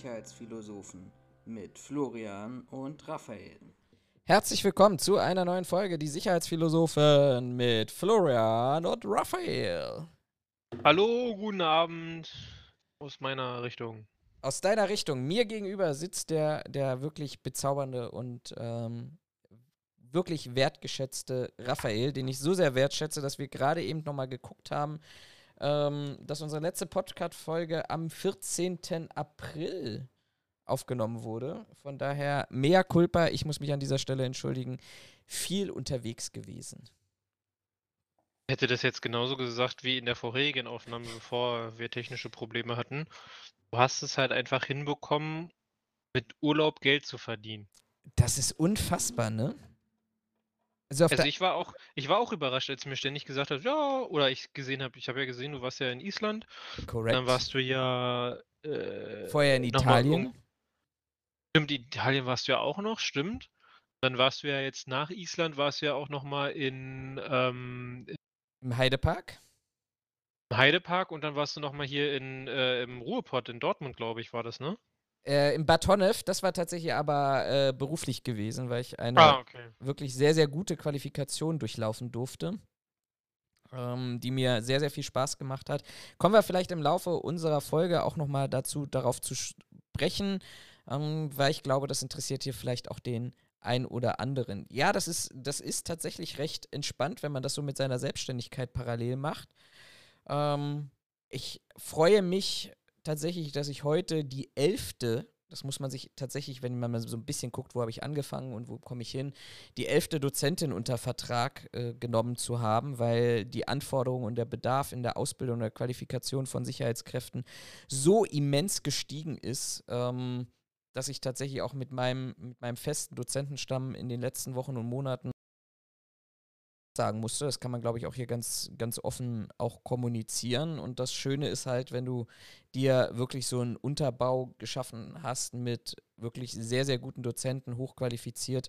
Sicherheitsphilosophen mit Florian und Raphael. Herzlich willkommen zu einer neuen Folge Die Sicherheitsphilosophen mit Florian und Raphael. Hallo, guten Abend aus meiner Richtung. Aus deiner Richtung, mir gegenüber sitzt der, der wirklich bezaubernde und ähm, wirklich wertgeschätzte Raphael, den ich so sehr wertschätze, dass wir gerade eben nochmal geguckt haben, ähm, dass unsere letzte Podcast-Folge am 14. April aufgenommen wurde. Von daher, mehr Culpa, ich muss mich an dieser Stelle entschuldigen, viel unterwegs gewesen. Hätte das jetzt genauso gesagt wie in der vorherigen Aufnahme, bevor wir technische Probleme hatten. Du hast es halt einfach hinbekommen, mit Urlaub Geld zu verdienen. Das ist unfassbar, ne? Also, also ich war auch, ich war auch überrascht, als mir ständig gesagt hast, ja, oder ich gesehen habe, ich habe ja gesehen, du warst ja in Island. Korrekt. Dann warst du ja äh, vorher in Italien. Stimmt, Italien warst du ja auch noch, stimmt. Dann warst du ja jetzt nach Island, warst du ja auch noch mal in ähm, im Heidepark. Im Heidepark und dann warst du noch mal hier in, äh, im Ruhrpott in Dortmund, glaube ich, war das, ne? Äh, Im Batonev, das war tatsächlich aber äh, beruflich gewesen, weil ich eine ah, okay. wirklich sehr, sehr gute Qualifikation durchlaufen durfte, ähm, die mir sehr, sehr viel Spaß gemacht hat. Kommen wir vielleicht im Laufe unserer Folge auch nochmal dazu, darauf zu sprechen, ähm, weil ich glaube, das interessiert hier vielleicht auch den ein oder anderen. Ja, das ist, das ist tatsächlich recht entspannt, wenn man das so mit seiner Selbstständigkeit parallel macht. Ähm, ich freue mich tatsächlich, dass ich heute die elfte, das muss man sich tatsächlich, wenn man mal so ein bisschen guckt, wo habe ich angefangen und wo komme ich hin, die elfte Dozentin unter Vertrag äh, genommen zu haben, weil die Anforderungen und der Bedarf in der Ausbildung und der Qualifikation von Sicherheitskräften so immens gestiegen ist. Ähm, dass ich tatsächlich auch mit meinem, mit meinem festen Dozentenstamm in den letzten Wochen und Monaten sagen musste. Das kann man, glaube ich, auch hier ganz, ganz offen auch kommunizieren. Und das Schöne ist halt, wenn du dir wirklich so einen Unterbau geschaffen hast mit wirklich sehr, sehr guten Dozenten, hochqualifiziert,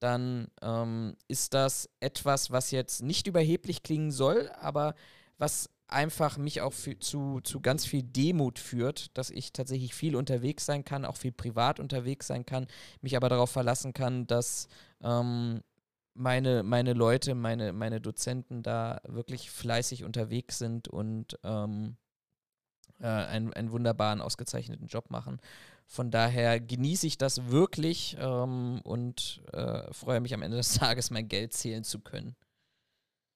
dann ähm, ist das etwas, was jetzt nicht überheblich klingen soll, aber was einfach mich auch für, zu, zu ganz viel Demut führt, dass ich tatsächlich viel unterwegs sein kann, auch viel privat unterwegs sein kann, mich aber darauf verlassen kann, dass ähm, meine, meine Leute, meine, meine Dozenten da wirklich fleißig unterwegs sind und ähm, äh, einen, einen wunderbaren, ausgezeichneten Job machen. Von daher genieße ich das wirklich ähm, und äh, freue mich am Ende des Tages, mein Geld zählen zu können.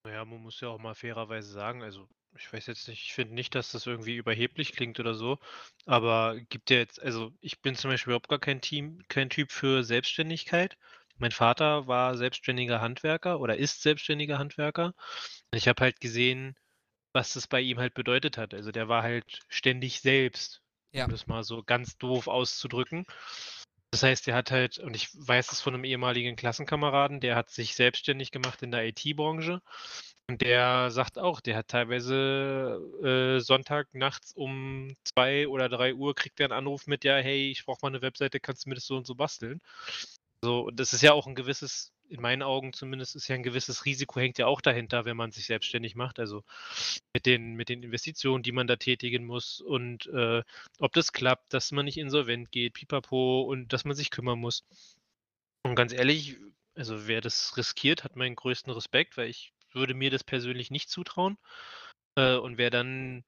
Naja, man muss ja auch mal fairerweise sagen, also ich weiß jetzt nicht, ich finde nicht, dass das irgendwie überheblich klingt oder so, aber gibt ja jetzt, also ich bin zum Beispiel überhaupt gar kein Team, kein Typ für Selbstständigkeit. Mein Vater war selbstständiger Handwerker oder ist selbstständiger Handwerker. Ich habe halt gesehen, was das bei ihm halt bedeutet hat. Also der war halt ständig selbst, ja. um das mal so ganz doof auszudrücken. Das heißt, der hat halt, und ich weiß es von einem ehemaligen Klassenkameraden, der hat sich selbstständig gemacht in der IT-Branche. Und der sagt auch, der hat teilweise äh, Sonntag nachts um zwei oder drei Uhr kriegt er einen Anruf mit, ja, hey, ich brauche mal eine Webseite, kannst du mir das so und so basteln? So, das ist ja auch ein gewisses, in meinen Augen zumindest, ist ja ein gewisses Risiko, hängt ja auch dahinter, wenn man sich selbstständig macht. Also mit den, mit den Investitionen, die man da tätigen muss und äh, ob das klappt, dass man nicht insolvent geht, pipapo und dass man sich kümmern muss. Und ganz ehrlich, also wer das riskiert, hat meinen größten Respekt, weil ich würde mir das persönlich nicht zutrauen. Äh, und wer dann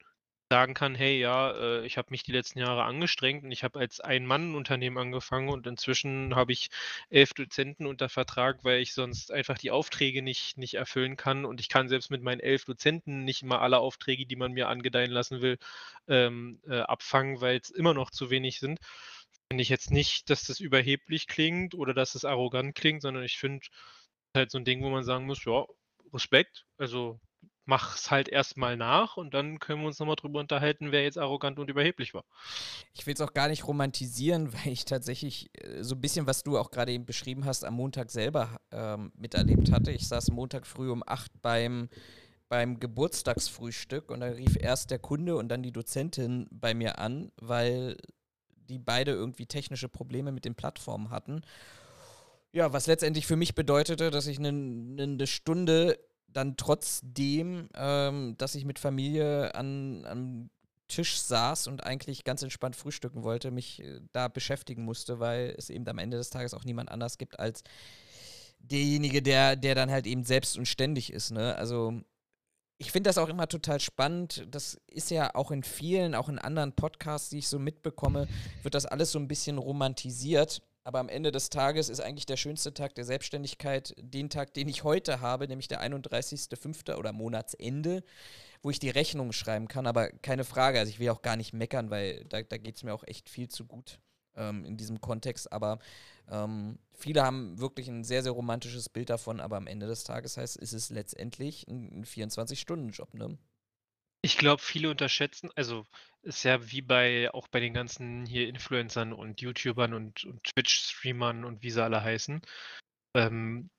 sagen kann, hey, ja, äh, ich habe mich die letzten Jahre angestrengt und ich habe als Ein-Mann-Unternehmen angefangen und inzwischen habe ich elf Dozenten unter Vertrag, weil ich sonst einfach die Aufträge nicht, nicht erfüllen kann und ich kann selbst mit meinen elf Dozenten nicht immer alle Aufträge, die man mir angedeihen lassen will, ähm, äh, abfangen, weil es immer noch zu wenig sind. Finde ich jetzt nicht, dass das überheblich klingt oder dass es arrogant klingt, sondern ich finde halt so ein Ding, wo man sagen muss, ja, Respekt, also mach's halt erstmal nach und dann können wir uns nochmal drüber unterhalten, wer jetzt arrogant und überheblich war. Ich will es auch gar nicht romantisieren, weil ich tatsächlich äh, so ein bisschen, was du auch gerade eben beschrieben hast, am Montag selber ähm, miterlebt hatte. Ich saß Montag früh um 8 beim, beim Geburtstagsfrühstück und da rief erst der Kunde und dann die Dozentin bei mir an, weil die beide irgendwie technische Probleme mit den Plattformen hatten. Ja, was letztendlich für mich bedeutete, dass ich eine ne Stunde dann trotzdem, ähm, dass ich mit Familie an, an Tisch saß und eigentlich ganz entspannt frühstücken wollte, mich äh, da beschäftigen musste, weil es eben am Ende des Tages auch niemand anders gibt als derjenige, der, der dann halt eben selbst und ständig ist. Ne? Also ich finde das auch immer total spannend. Das ist ja auch in vielen, auch in anderen Podcasts, die ich so mitbekomme, wird das alles so ein bisschen romantisiert. Aber am Ende des Tages ist eigentlich der schönste Tag der Selbstständigkeit den Tag, den ich heute habe, nämlich der 31.05. oder Monatsende, wo ich die Rechnung schreiben kann. Aber keine Frage, also ich will auch gar nicht meckern, weil da, da geht es mir auch echt viel zu gut ähm, in diesem Kontext. Aber ähm, viele haben wirklich ein sehr, sehr romantisches Bild davon. Aber am Ende des Tages heißt, ist es letztendlich ein, ein 24-Stunden-Job, ne? Ich glaube, viele unterschätzen, also ist ja wie bei auch bei den ganzen hier Influencern und YouTubern und, und Twitch-Streamern und wie sie alle heißen, ähm,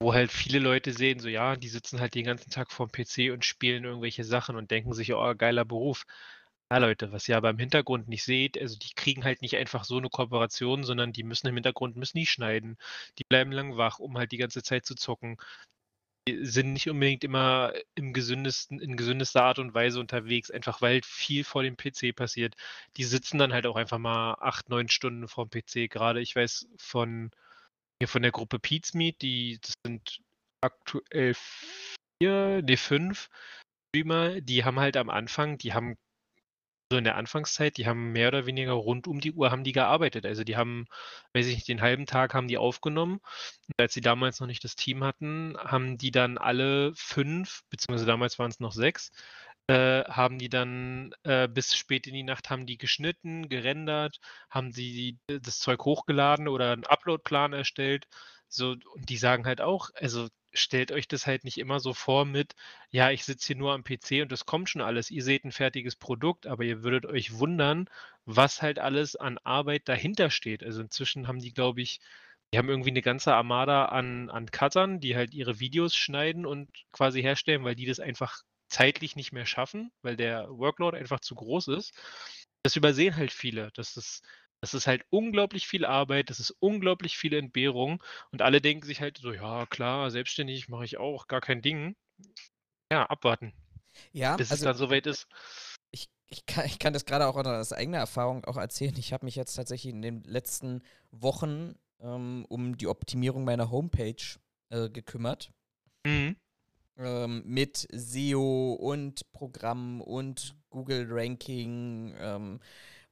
wo halt viele Leute sehen, so ja, die sitzen halt den ganzen Tag vorm PC und spielen irgendwelche Sachen und denken sich, oh, geiler Beruf. Ja, Leute, was ihr aber im Hintergrund nicht seht, also die kriegen halt nicht einfach so eine Kooperation, sondern die müssen im Hintergrund müssen die schneiden. Die bleiben lang wach, um halt die ganze Zeit zu zocken sind nicht unbedingt immer im gesündesten, in gesündester Art und Weise unterwegs, einfach weil viel vor dem PC passiert. Die sitzen dann halt auch einfach mal acht, neun Stunden vor dem PC. Gerade ich weiß von hier von der Gruppe Pete's Meet, die das sind aktuell vier, nee, fünf Streamer, die haben halt am Anfang, die haben so in der Anfangszeit, die haben mehr oder weniger rund um die Uhr haben die gearbeitet. Also die haben, weiß ich nicht, den halben Tag haben die aufgenommen. Und als sie damals noch nicht das Team hatten, haben die dann alle fünf, beziehungsweise damals waren es noch sechs, äh, haben die dann äh, bis spät in die Nacht haben die geschnitten, gerendert, haben sie das Zeug hochgeladen oder einen Uploadplan erstellt. So, und die sagen halt auch, also stellt euch das halt nicht immer so vor mit, ja, ich sitze hier nur am PC und das kommt schon alles. Ihr seht ein fertiges Produkt, aber ihr würdet euch wundern, was halt alles an Arbeit dahinter steht. Also inzwischen haben die, glaube ich, die haben irgendwie eine ganze Armada an, an Cuttern, die halt ihre Videos schneiden und quasi herstellen, weil die das einfach zeitlich nicht mehr schaffen, weil der Workload einfach zu groß ist. Das übersehen halt viele. Das ist das ist halt unglaublich viel Arbeit, das ist unglaublich viele Entbehrung und alle denken sich halt so, ja klar, selbstständig mache ich auch, gar kein Ding. Ja, abwarten. Ja, bis also es dann soweit ist. ich, ich, kann, ich kann das gerade auch aus eigener Erfahrung auch erzählen. Ich habe mich jetzt tatsächlich in den letzten Wochen ähm, um die Optimierung meiner Homepage äh, gekümmert. Mhm. Ähm, mit SEO und Programm und Google Ranking. Ähm,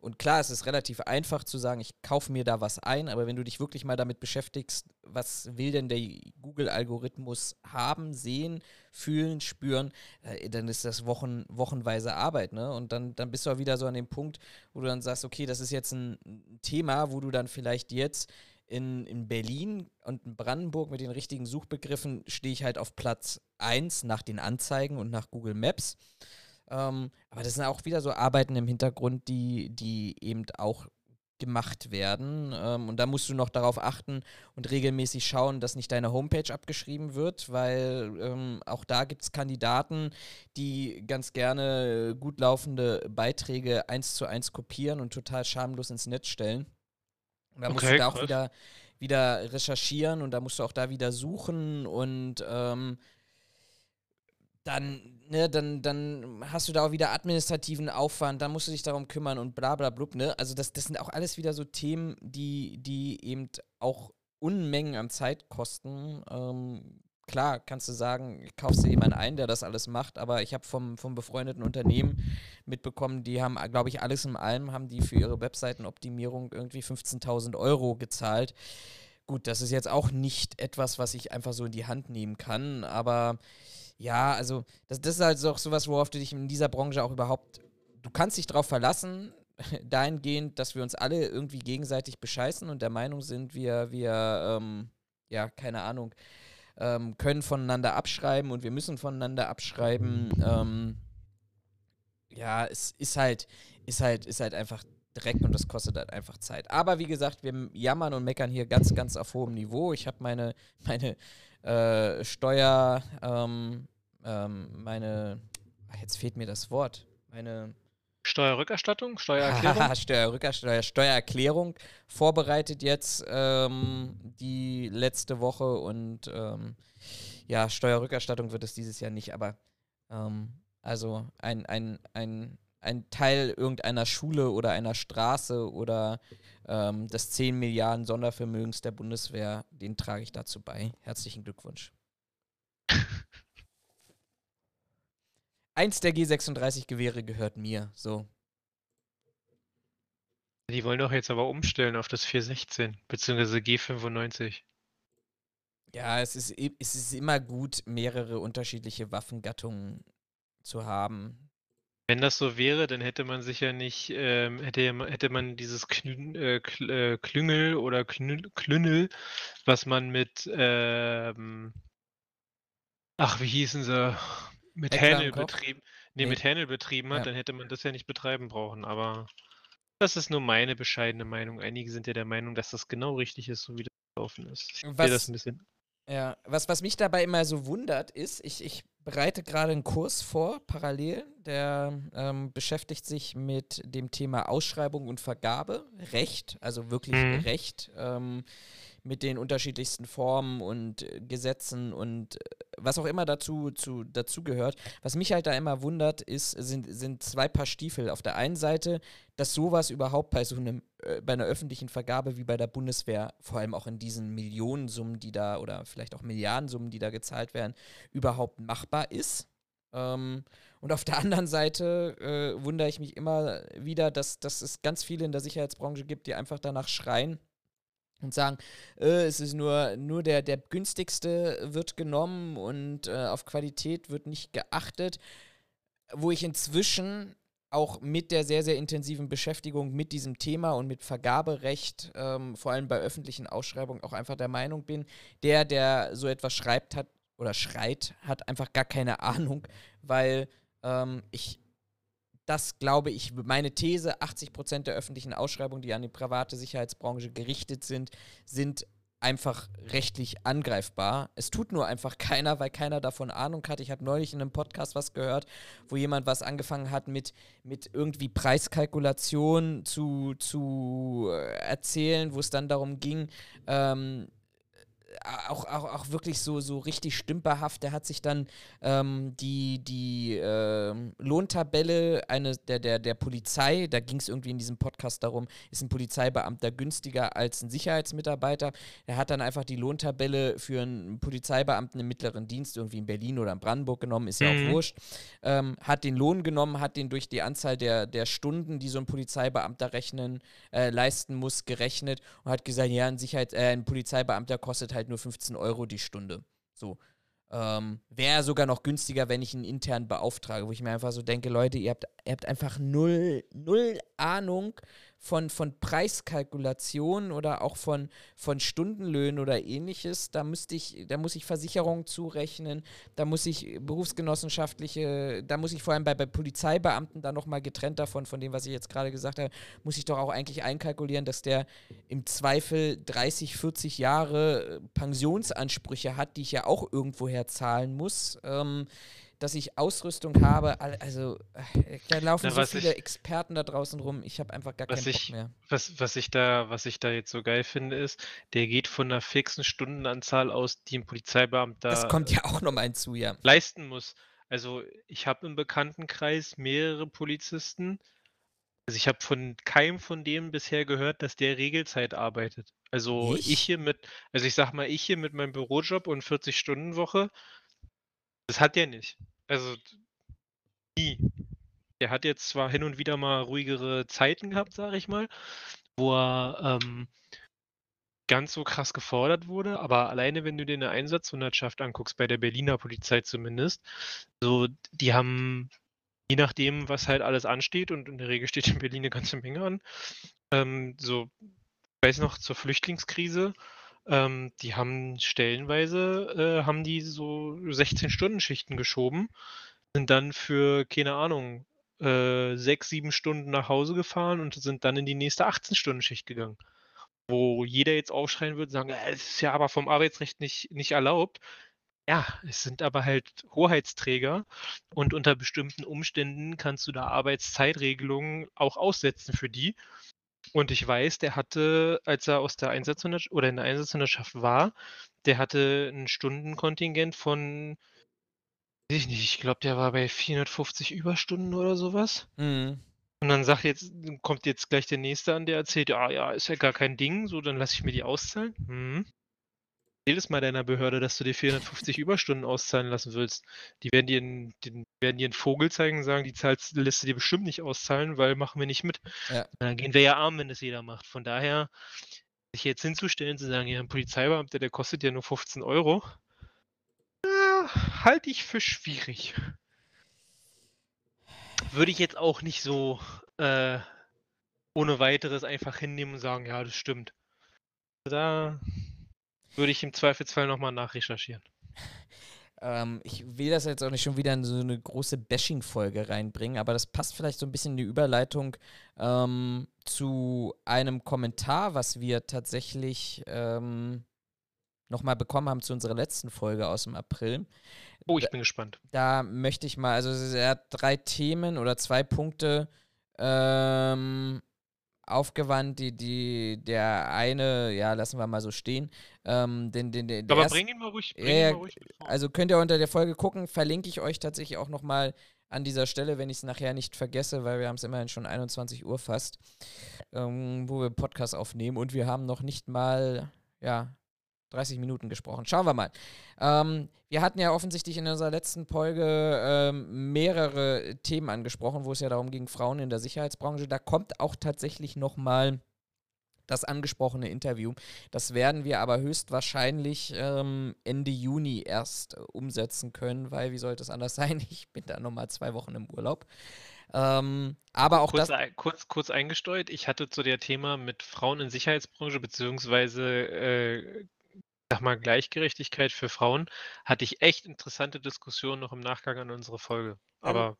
und klar, es ist relativ einfach zu sagen, ich kaufe mir da was ein, aber wenn du dich wirklich mal damit beschäftigst, was will denn der Google-Algorithmus haben, sehen, fühlen, spüren, äh, dann ist das Wochen, wochenweise Arbeit, ne? Und dann, dann bist du auch wieder so an dem Punkt, wo du dann sagst, okay, das ist jetzt ein Thema, wo du dann vielleicht jetzt in, in Berlin und in Brandenburg mit den richtigen Suchbegriffen stehe ich halt auf Platz 1 nach den Anzeigen und nach Google Maps. Ähm, aber das sind auch wieder so Arbeiten im Hintergrund, die, die eben auch gemacht werden. Ähm, und da musst du noch darauf achten und regelmäßig schauen, dass nicht deine Homepage abgeschrieben wird, weil ähm, auch da gibt es Kandidaten, die ganz gerne gut laufende Beiträge eins zu eins kopieren und total schamlos ins Netz stellen. Und da musst Okay, du da auch krass. wieder, wieder recherchieren und da musst du auch da wieder suchen und ähm, dann, ne, dann, dann hast du da auch wieder administrativen Aufwand, dann musst du dich darum kümmern und bla bla blub, ne? Also das, das sind auch alles wieder so Themen, die, die eben auch Unmengen an Zeit kosten. Ähm, klar, kannst du sagen, kaufst du jemanden ein, der das alles macht, aber ich habe vom, vom befreundeten Unternehmen mitbekommen, die haben, glaube ich, alles in allem, haben die für ihre Webseitenoptimierung irgendwie 15.000 Euro gezahlt. Gut, das ist jetzt auch nicht etwas, was ich einfach so in die Hand nehmen kann, aber ja, also das, das ist halt so auch sowas, worauf du dich in dieser Branche auch überhaupt, du kannst dich darauf verlassen, dahingehend, dass wir uns alle irgendwie gegenseitig bescheißen und der Meinung sind, wir, wir, ähm, ja, keine Ahnung, ähm, können voneinander abschreiben und wir müssen voneinander abschreiben. Ähm, ja, es ist halt, ist halt, ist halt einfach Dreck und das kostet halt einfach Zeit. Aber wie gesagt, wir jammern und meckern hier ganz, ganz auf hohem Niveau. Ich habe meine, meine äh, Steuer, ähm, ähm, meine, ach, jetzt fehlt mir das Wort, meine Steuerrückerstattung, Steuererklärung. Steuerrückersteuer, Steuererklärung vorbereitet jetzt ähm, die letzte Woche und ähm, ja, Steuerrückerstattung wird es dieses Jahr nicht, aber ähm, also ein, ein, ein ein Teil irgendeiner Schule oder einer Straße oder ähm, des 10 Milliarden Sondervermögens der Bundeswehr, den trage ich dazu bei. Herzlichen Glückwunsch. Eins der G36-Gewehre gehört mir, so. Die wollen doch jetzt aber umstellen auf das 416, beziehungsweise G95. Ja, es ist, es ist immer gut, mehrere unterschiedliche Waffengattungen zu haben. Wenn das so wäre, dann hätte man sicher nicht, ähm, hätte, hätte man dieses Klün, äh, äh, Klüngel oder Knü Klünnel, was man mit, ähm, ach, wie hießen sie, mit Hähnel betrieben, nee, nee, mit Hähnel betrieben hat, ja. dann hätte man das ja nicht betreiben brauchen, aber das ist nur meine bescheidene Meinung. Einige sind ja der Meinung, dass das genau richtig ist, so wie das gelaufen ist. Ich sehe das ein bisschen. Ja, was, was mich dabei immer so wundert, ist, ich, ich bereite gerade einen Kurs vor, parallel, der ähm, beschäftigt sich mit dem Thema Ausschreibung und Vergabe, Recht, also wirklich mhm. Recht. Ähm, mit den unterschiedlichsten Formen und äh, Gesetzen und was auch immer dazu, zu, dazu gehört. Was mich halt da immer wundert, ist, sind, sind zwei Paar Stiefel. Auf der einen Seite, dass sowas überhaupt bei so einem, äh, bei einer öffentlichen Vergabe wie bei der Bundeswehr, vor allem auch in diesen Millionensummen, die da oder vielleicht auch Milliardensummen, die da gezahlt werden, überhaupt machbar ist. Ähm, und auf der anderen Seite äh, wundere ich mich immer wieder, dass, dass es ganz viele in der Sicherheitsbranche gibt, die einfach danach schreien, und sagen, äh, es ist nur, nur der, der günstigste wird genommen und äh, auf Qualität wird nicht geachtet, wo ich inzwischen auch mit der sehr, sehr intensiven Beschäftigung mit diesem Thema und mit Vergaberecht, ähm, vor allem bei öffentlichen Ausschreibungen, auch einfach der Meinung bin, der, der so etwas schreibt hat oder schreit, hat einfach gar keine Ahnung, weil ähm, ich das glaube ich, meine These, 80 Prozent der öffentlichen Ausschreibungen, die an die private Sicherheitsbranche gerichtet sind, sind einfach rechtlich angreifbar. Es tut nur einfach keiner, weil keiner davon Ahnung hat. Ich habe neulich in einem Podcast was gehört, wo jemand was angefangen hat mit, mit irgendwie Preiskalkulation zu, zu äh, erzählen, wo es dann darum ging, ähm, auch, auch, auch wirklich so, so richtig stümperhaft. Der hat sich dann ähm, die, die äh, Lohntabelle eine, der, der, der Polizei, da ging es irgendwie in diesem Podcast darum, ist ein Polizeibeamter günstiger als ein Sicherheitsmitarbeiter. Er hat dann einfach die Lohntabelle für einen Polizeibeamten im mittleren Dienst, irgendwie in Berlin oder in Brandenburg genommen, ist ja mhm. auch wurscht. Ähm, hat den Lohn genommen, hat den durch die Anzahl der, der Stunden, die so ein Polizeibeamter rechnen, äh, leisten muss, gerechnet und hat gesagt, ja, ein, Sicherheits-, äh, ein Polizeibeamter kostet halt halt nur 15 Euro die Stunde. So. Ähm, Wäre sogar noch günstiger, wenn ich einen intern beauftrage, wo ich mir einfach so denke, Leute, ihr habt, ihr habt einfach null, null Ahnung von, von Preiskalkulationen oder auch von, von Stundenlöhnen oder ähnliches. Da müsste ich, da muss ich Versicherungen zurechnen, da muss ich berufsgenossenschaftliche, da muss ich vor allem bei, bei Polizeibeamten da nochmal getrennt davon, von dem, was ich jetzt gerade gesagt habe, muss ich doch auch eigentlich einkalkulieren, dass der im Zweifel 30, 40 Jahre Pensionsansprüche hat, die ich ja auch irgendwoher zahlen muss. Ähm, dass ich Ausrüstung habe. Also äh, da laufen Na, so viele ich, Experten da draußen rum. Ich habe einfach gar keinen ich, Bock mehr. Was, was, ich da, was ich da jetzt so geil finde, ist, der geht von einer fixen Stundenanzahl aus, die ein Polizeibeamter das kommt ja auch nochmal hinzu, ja. leisten muss. Also ich habe im Bekanntenkreis mehrere Polizisten. Also ich habe von keinem von denen bisher gehört, dass der Regelzeit arbeitet. Also ich, ich hier mit, also ich sag mal, ich hier mit meinem Bürojob und 40-Stunden-Woche, das hat der nicht. Also nie. Der hat jetzt zwar hin und wieder mal ruhigere Zeiten gehabt, sage ich mal, wo er ähm, ganz so krass gefordert wurde, aber alleine wenn du dir eine Einsatzhundertschaft anguckst, bei der Berliner Polizei zumindest, so die haben, je nachdem, was halt alles ansteht, und in der Regel steht in Berlin eine ganze Menge an, ähm, so, ich weiß noch, zur Flüchtlingskrise, ähm, die haben stellenweise, äh, haben die so 16-Stunden-Schichten geschoben, sind dann für, keine Ahnung, äh, sechs, sieben Stunden nach Hause gefahren und sind dann in die nächste 18-Stunden-Schicht gegangen. Wo jeder jetzt aufschreien würde, sagen, es ist ja aber vom Arbeitsrecht nicht, nicht erlaubt. Ja, es sind aber halt Hoheitsträger und unter bestimmten Umständen kannst du da Arbeitszeitregelungen auch aussetzen für die. Und ich weiß, der hatte, als er aus der Einsatzhundertschaft oder in der Einsatzhundertschaft war, der hatte ein Stundenkontingent von Weiß ich nicht, ich glaube, der war bei 450 Überstunden oder sowas. Mhm. Und dann sagt jetzt, kommt jetzt gleich der Nächste an, der erzählt, ja, ja, ist ja gar kein Ding, so, dann lasse ich mir die auszahlen. Mhm. Erzähl es mal deiner Behörde, dass du dir 450 Überstunden auszahlen lassen willst. Die werden dir, einen, die werden dir einen Vogel zeigen und sagen, die lässt du dir bestimmt nicht auszahlen, weil machen wir nicht mit. Ja. Dann gehen wir ja arm, wenn das jeder macht. Von daher, sich jetzt hinzustellen, zu sagen, ja, ein Polizeibeamter, der kostet ja nur 15 Euro, ja, halte ich für schwierig. Würde ich jetzt auch nicht so äh, ohne weiteres einfach hinnehmen und sagen, ja, das stimmt. Da würde ich im Zweifelsfall nochmal nachrecherchieren. Ähm, ich will das jetzt auch nicht schon wieder in so eine große Bashing-Folge reinbringen, aber das passt vielleicht so ein bisschen in die Überleitung ähm, zu einem Kommentar, was wir tatsächlich ähm, nochmal bekommen haben zu unserer letzten Folge aus dem April. Oh, ich bin gespannt. Da möchte ich mal, also er hat drei Themen oder zwei Punkte ähm, aufgewandt, die, die, der eine, ja, lassen wir mal so stehen. Ähm, den, den, den, Aber erst, bring ihn mal ruhig, bring ja, ihn mal ruhig also könnt ihr unter der Folge gucken, verlinke ich euch tatsächlich auch nochmal an dieser Stelle, wenn ich es nachher nicht vergesse, weil wir haben es immerhin schon 21 Uhr fast, ähm, wo wir Podcast aufnehmen und wir haben noch nicht mal, ja, 30 Minuten gesprochen. Schauen wir mal. Ähm, wir hatten ja offensichtlich in unserer letzten Folge ähm, mehrere Themen angesprochen, wo es ja darum ging, Frauen in der Sicherheitsbranche. Da kommt auch tatsächlich nochmal das angesprochene Interview. Das werden wir aber höchstwahrscheinlich ähm, Ende Juni erst äh, umsetzen können, weil wie sollte es anders sein? Ich bin da nochmal zwei Wochen im Urlaub. Ähm, aber auch kurz, das. ein- kurz, kurz eingesteuert, ich hatte zu der Thema mit Frauen in Sicherheitsbranche beziehungsweise äh, sag mal Gleichgerechtigkeit für Frauen, hatte ich echt interessante Diskussionen noch im Nachgang an unsere Folge. Aber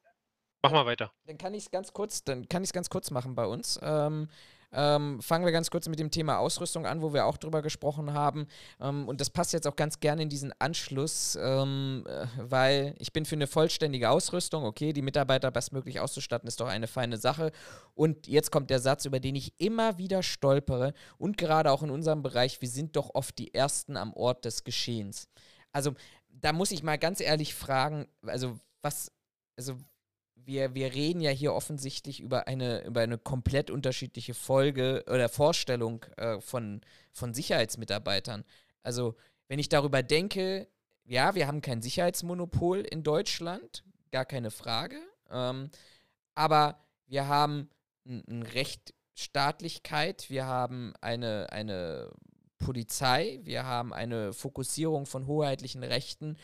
mach mal weiter. Dann kann ich es ganz kurz, dann kann ich es ganz kurz machen bei uns. Ähm, ähm, fangen wir ganz kurz mit dem Thema Ausrüstung an, wo wir auch drüber gesprochen haben. Ähm, und das passt jetzt auch ganz gerne in diesen Anschluss, ähm, äh, weil ich bin für eine vollständige Ausrüstung. Okay, die Mitarbeiter bestmöglich auszustatten, ist doch eine feine Sache. Und jetzt kommt der Satz, über den ich immer wieder stolpere. Und gerade auch in unserem Bereich, wir sind doch oft die Ersten am Ort des Geschehens. Also, da muss ich mal ganz ehrlich fragen, also was, also wir, wir reden ja hier offensichtlich über eine, über eine komplett unterschiedliche Folge oder Vorstellung äh, von, von Sicherheitsmitarbeitern. Also, wenn ich darüber denke, ja, wir haben kein Sicherheitsmonopol in Deutschland, gar keine Frage. Ähm, aber wir haben ein, ein Rechtsstaatlichkeit, wir haben eine, eine Polizei, wir haben eine Fokussierung von hoheitlichen Rechten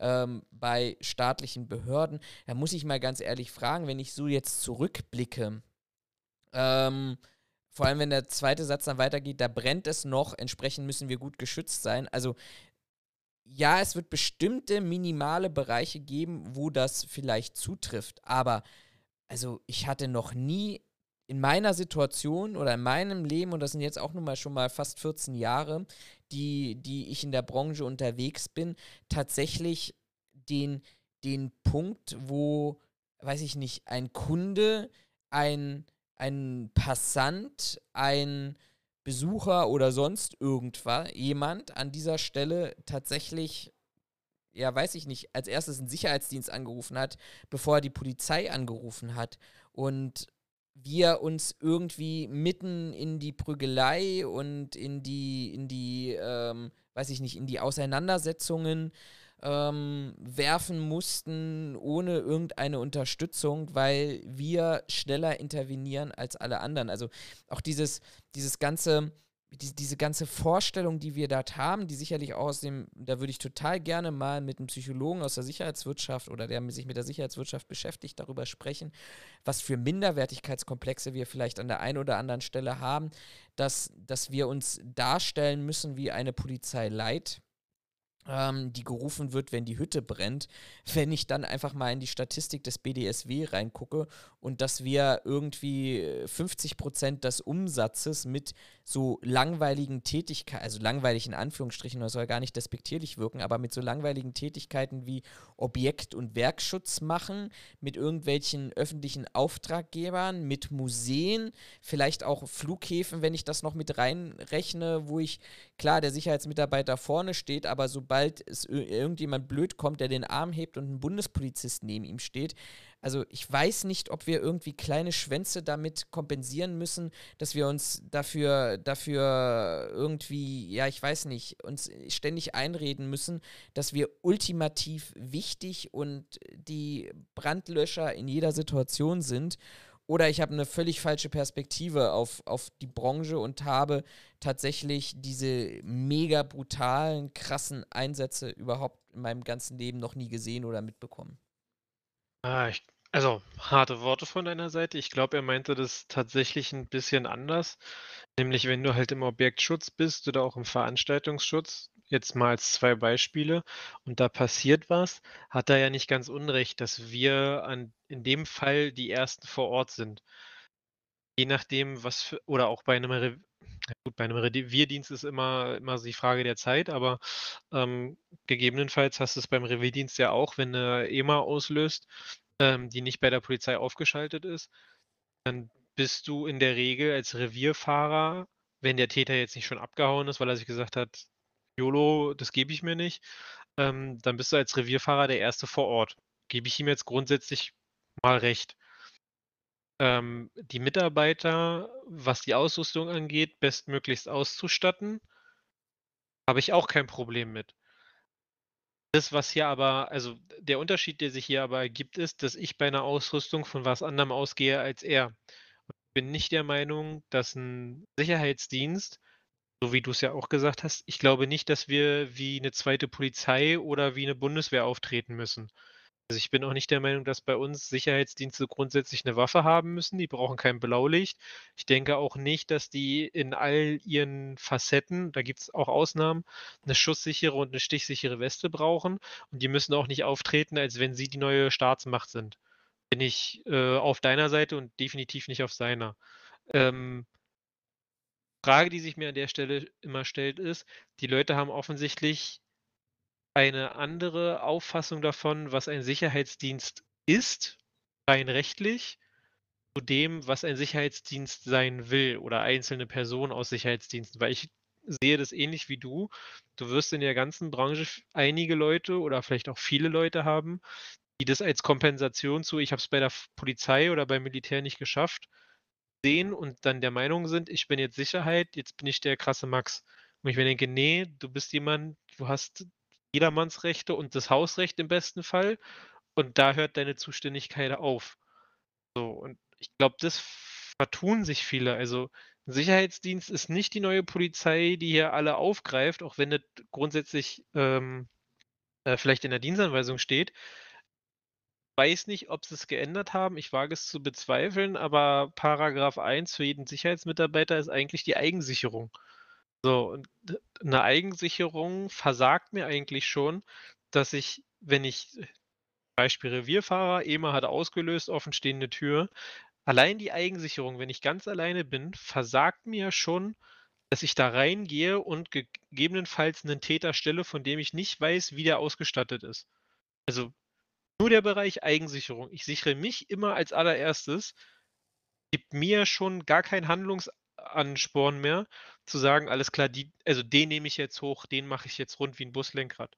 ähm, bei staatlichen Behörden. Da muss ich mal ganz ehrlich fragen, wenn ich so jetzt zurückblicke, ähm, vor allem wenn der zweite Satz dann weitergeht, da brennt es noch, entsprechend müssen wir gut geschützt sein. Also ja, es wird bestimmte minimale Bereiche geben, wo das vielleicht zutrifft, aber also ich hatte noch nie in meiner Situation oder in meinem Leben, und das sind jetzt auch nun mal schon mal fast 14 Jahre, die, die ich in der Branche unterwegs bin, tatsächlich den, den Punkt, wo, weiß ich nicht, ein Kunde, ein, ein Passant, ein Besucher oder sonst irgendwas, jemand an dieser Stelle tatsächlich, ja, weiß ich nicht, als erstes einen Sicherheitsdienst angerufen hat, bevor er die Polizei angerufen hat. Und wir uns irgendwie mitten in die Prügelei und in die, in die, ähm, weiß ich nicht, in die Auseinandersetzungen ähm, werfen mussten, ohne irgendeine Unterstützung, weil wir schneller intervenieren als alle anderen. Also auch dieses, dieses ganze, die, diese ganze Vorstellung, die wir dort haben, die sicherlich auch aus dem, da würde ich total gerne mal mit einem Psychologen aus der Sicherheitswirtschaft oder der sich mit der Sicherheitswirtschaft beschäftigt, darüber sprechen, was für Minderwertigkeitskomplexe wir vielleicht an der einen oder anderen Stelle haben, dass, dass wir uns darstellen müssen wie eine Polizei Light ähm, die gerufen wird, wenn die Hütte brennt, wenn ich dann einfach mal in die Statistik des BDSW reingucke und dass wir irgendwie 50 Prozent des Umsatzes mit so langweiligen Tätigkeiten, also langweilig in Anführungsstrichen, das soll gar nicht despektierlich wirken, aber mit so langweiligen Tätigkeiten wie Objekt- und Werkschutz machen, mit irgendwelchen öffentlichen Auftraggebern, mit Museen, vielleicht auch Flughäfen, wenn ich das noch mit reinrechne, wo ich, klar, der Sicherheitsmitarbeiter vorne steht, aber sobald sobald es irgendjemand blöd kommt, der den Arm hebt und ein Bundespolizist neben ihm steht. Also ich weiß nicht, ob wir irgendwie kleine Schwänze damit kompensieren müssen, dass wir uns dafür, dafür irgendwie, ja, ich weiß nicht, uns ständig einreden müssen, dass wir ultimativ wichtig und die Brandlöscher in jeder Situation sind. Oder ich habe eine völlig falsche Perspektive auf, auf die Branche und habe tatsächlich diese mega brutalen, krassen Einsätze überhaupt in meinem ganzen Leben noch nie gesehen oder mitbekommen. Ah, ich, also harte Worte von deiner Seite. Ich glaube, er meinte das tatsächlich ein bisschen anders. Nämlich, wenn du halt im Objektschutz bist oder auch im Veranstaltungsschutz, jetzt mal als zwei Beispiele, und da passiert was, hat er ja nicht ganz unrecht, dass wir an, in dem Fall die Ersten vor Ort sind. Je nachdem, was für, oder auch bei einem, gut, bei einem Revierdienst ist immer, immer die Frage der Zeit, aber ähm, gegebenenfalls hast du es beim Revierdienst ja auch, wenn eine EMA auslöst, ähm, die nicht bei der Polizei aufgeschaltet ist, dann bist du in der Regel als Revierfahrer, wenn der Täter jetzt nicht schon abgehauen ist, weil er sich gesagt hat, YOLO, das gebe ich mir nicht, ähm, dann bist du als Revierfahrer der Erste vor Ort. Gebe ich ihm jetzt grundsätzlich mal recht. Ähm, die Mitarbeiter, was die Ausrüstung angeht, bestmöglichst auszustatten, habe ich auch kein Problem mit. Das, was hier aber, also der Unterschied, der sich hier aber ergibt, ist, dass ich bei einer Ausrüstung von was anderem ausgehe als er. Ich bin nicht der Meinung, dass ein Sicherheitsdienst so wie du es ja auch gesagt hast, ich glaube nicht, dass wir wie eine zweite Polizei oder wie eine Bundeswehr auftreten müssen. Also ich bin auch nicht der Meinung, dass bei uns Sicherheitsdienste grundsätzlich eine Waffe haben müssen. Die brauchen kein Blaulicht. Ich denke auch nicht, dass die in all ihren Facetten, da gibt es auch Ausnahmen, eine schusssichere und eine stichsichere Weste brauchen. Und die müssen auch nicht auftreten, als wenn sie die neue Staatsmacht sind. Bin ich äh, auf deiner Seite und definitiv nicht auf seiner. Ähm, Frage, die sich mir an der Stelle immer stellt, ist, die Leute haben offensichtlich eine andere Auffassung davon, was ein Sicherheitsdienst ist, rein rechtlich, zu dem, was ein Sicherheitsdienst sein will oder einzelne Personen aus Sicherheitsdiensten. Weil ich sehe das ähnlich wie du. Du wirst in der ganzen Branche einige Leute oder vielleicht auch viele Leute haben, die das als Kompensation zu, ich habe es bei der Polizei oder beim Militär nicht geschafft, sehen und dann der Meinung sind, ich bin jetzt Sicherheit, jetzt bin ich der krasse Max. Und ich mir denke, nee, du bist jemand, du hast Jedermannsrechte und das Hausrecht im besten Fall und da hört deine Zuständigkeit auf. So, und ich glaube, das vertun sich viele. Also ein Sicherheitsdienst ist nicht die neue Polizei, die hier alle aufgreift, auch wenn das grundsätzlich ähm, äh, vielleicht in der Dienstanweisung steht weiß nicht, ob sie es geändert haben. Ich wage es zu bezweifeln, aber Paragraph 1 für jeden Sicherheitsmitarbeiter ist eigentlich die Eigensicherung. So, und eine Eigensicherung versagt mir eigentlich schon, dass ich, wenn ich, Beispiel Revierfahrer, EMA hat ausgelöst, offenstehende Tür, allein die Eigensicherung, wenn ich ganz alleine bin, versagt mir schon, dass ich da reingehe und gegebenenfalls einen Täter stelle, von dem ich nicht weiß, wie der ausgestattet ist. Also nur der Bereich Eigensicherung. Ich sichere mich immer als allererstes. Gibt mir schon gar keinen Handlungsansporn mehr, zu sagen, alles klar, die, also den nehme ich jetzt hoch, den mache ich jetzt rund wie ein Buslenkrad.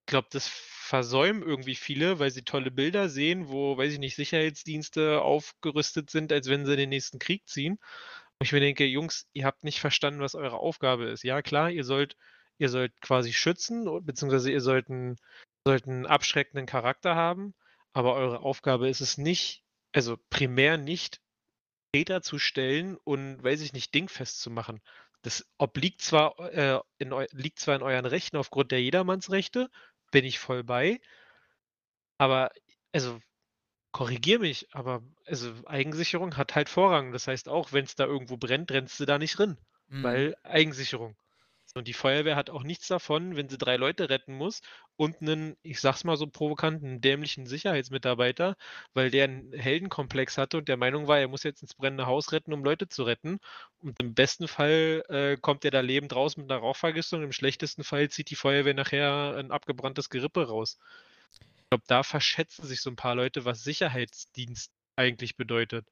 Ich glaube, das versäumen irgendwie viele, weil sie tolle Bilder sehen, wo, weiß ich nicht, Sicherheitsdienste aufgerüstet sind, als wenn sie den nächsten Krieg ziehen. Und ich mir denke, Jungs, ihr habt nicht verstanden, was eure Aufgabe ist. Ja, klar, ihr sollt, ihr sollt quasi schützen, beziehungsweise ihr sollt ein sollten einen abschreckenden Charakter haben, aber eure Aufgabe ist es nicht, also primär nicht, Täter zu stellen und, weiß ich nicht, dingfest zu machen. Das obliegt zwar, äh, in liegt zwar in euren Rechten aufgrund der Jedermannsrechte, bin ich voll bei, aber, also, korrigier mich, aber also Eigensicherung hat halt Vorrang. Das heißt auch, wenn es da irgendwo brennt, rennst du da nicht drin, mhm. weil Eigensicherung. Und die Feuerwehr hat auch nichts davon, wenn sie drei Leute retten muss und einen, ich sag's mal so provokanten, dämlichen Sicherheitsmitarbeiter, weil der einen Heldenkomplex hatte und der Meinung war, er muss jetzt ins brennende Haus retten, um Leute zu retten. Und im besten Fall äh, kommt er da lebend raus mit einer Rauchvergiftung, im schlechtesten Fall zieht die Feuerwehr nachher ein abgebranntes Gerippe raus. Ich glaube, da verschätzen sich so ein paar Leute, was Sicherheitsdienst eigentlich bedeutet.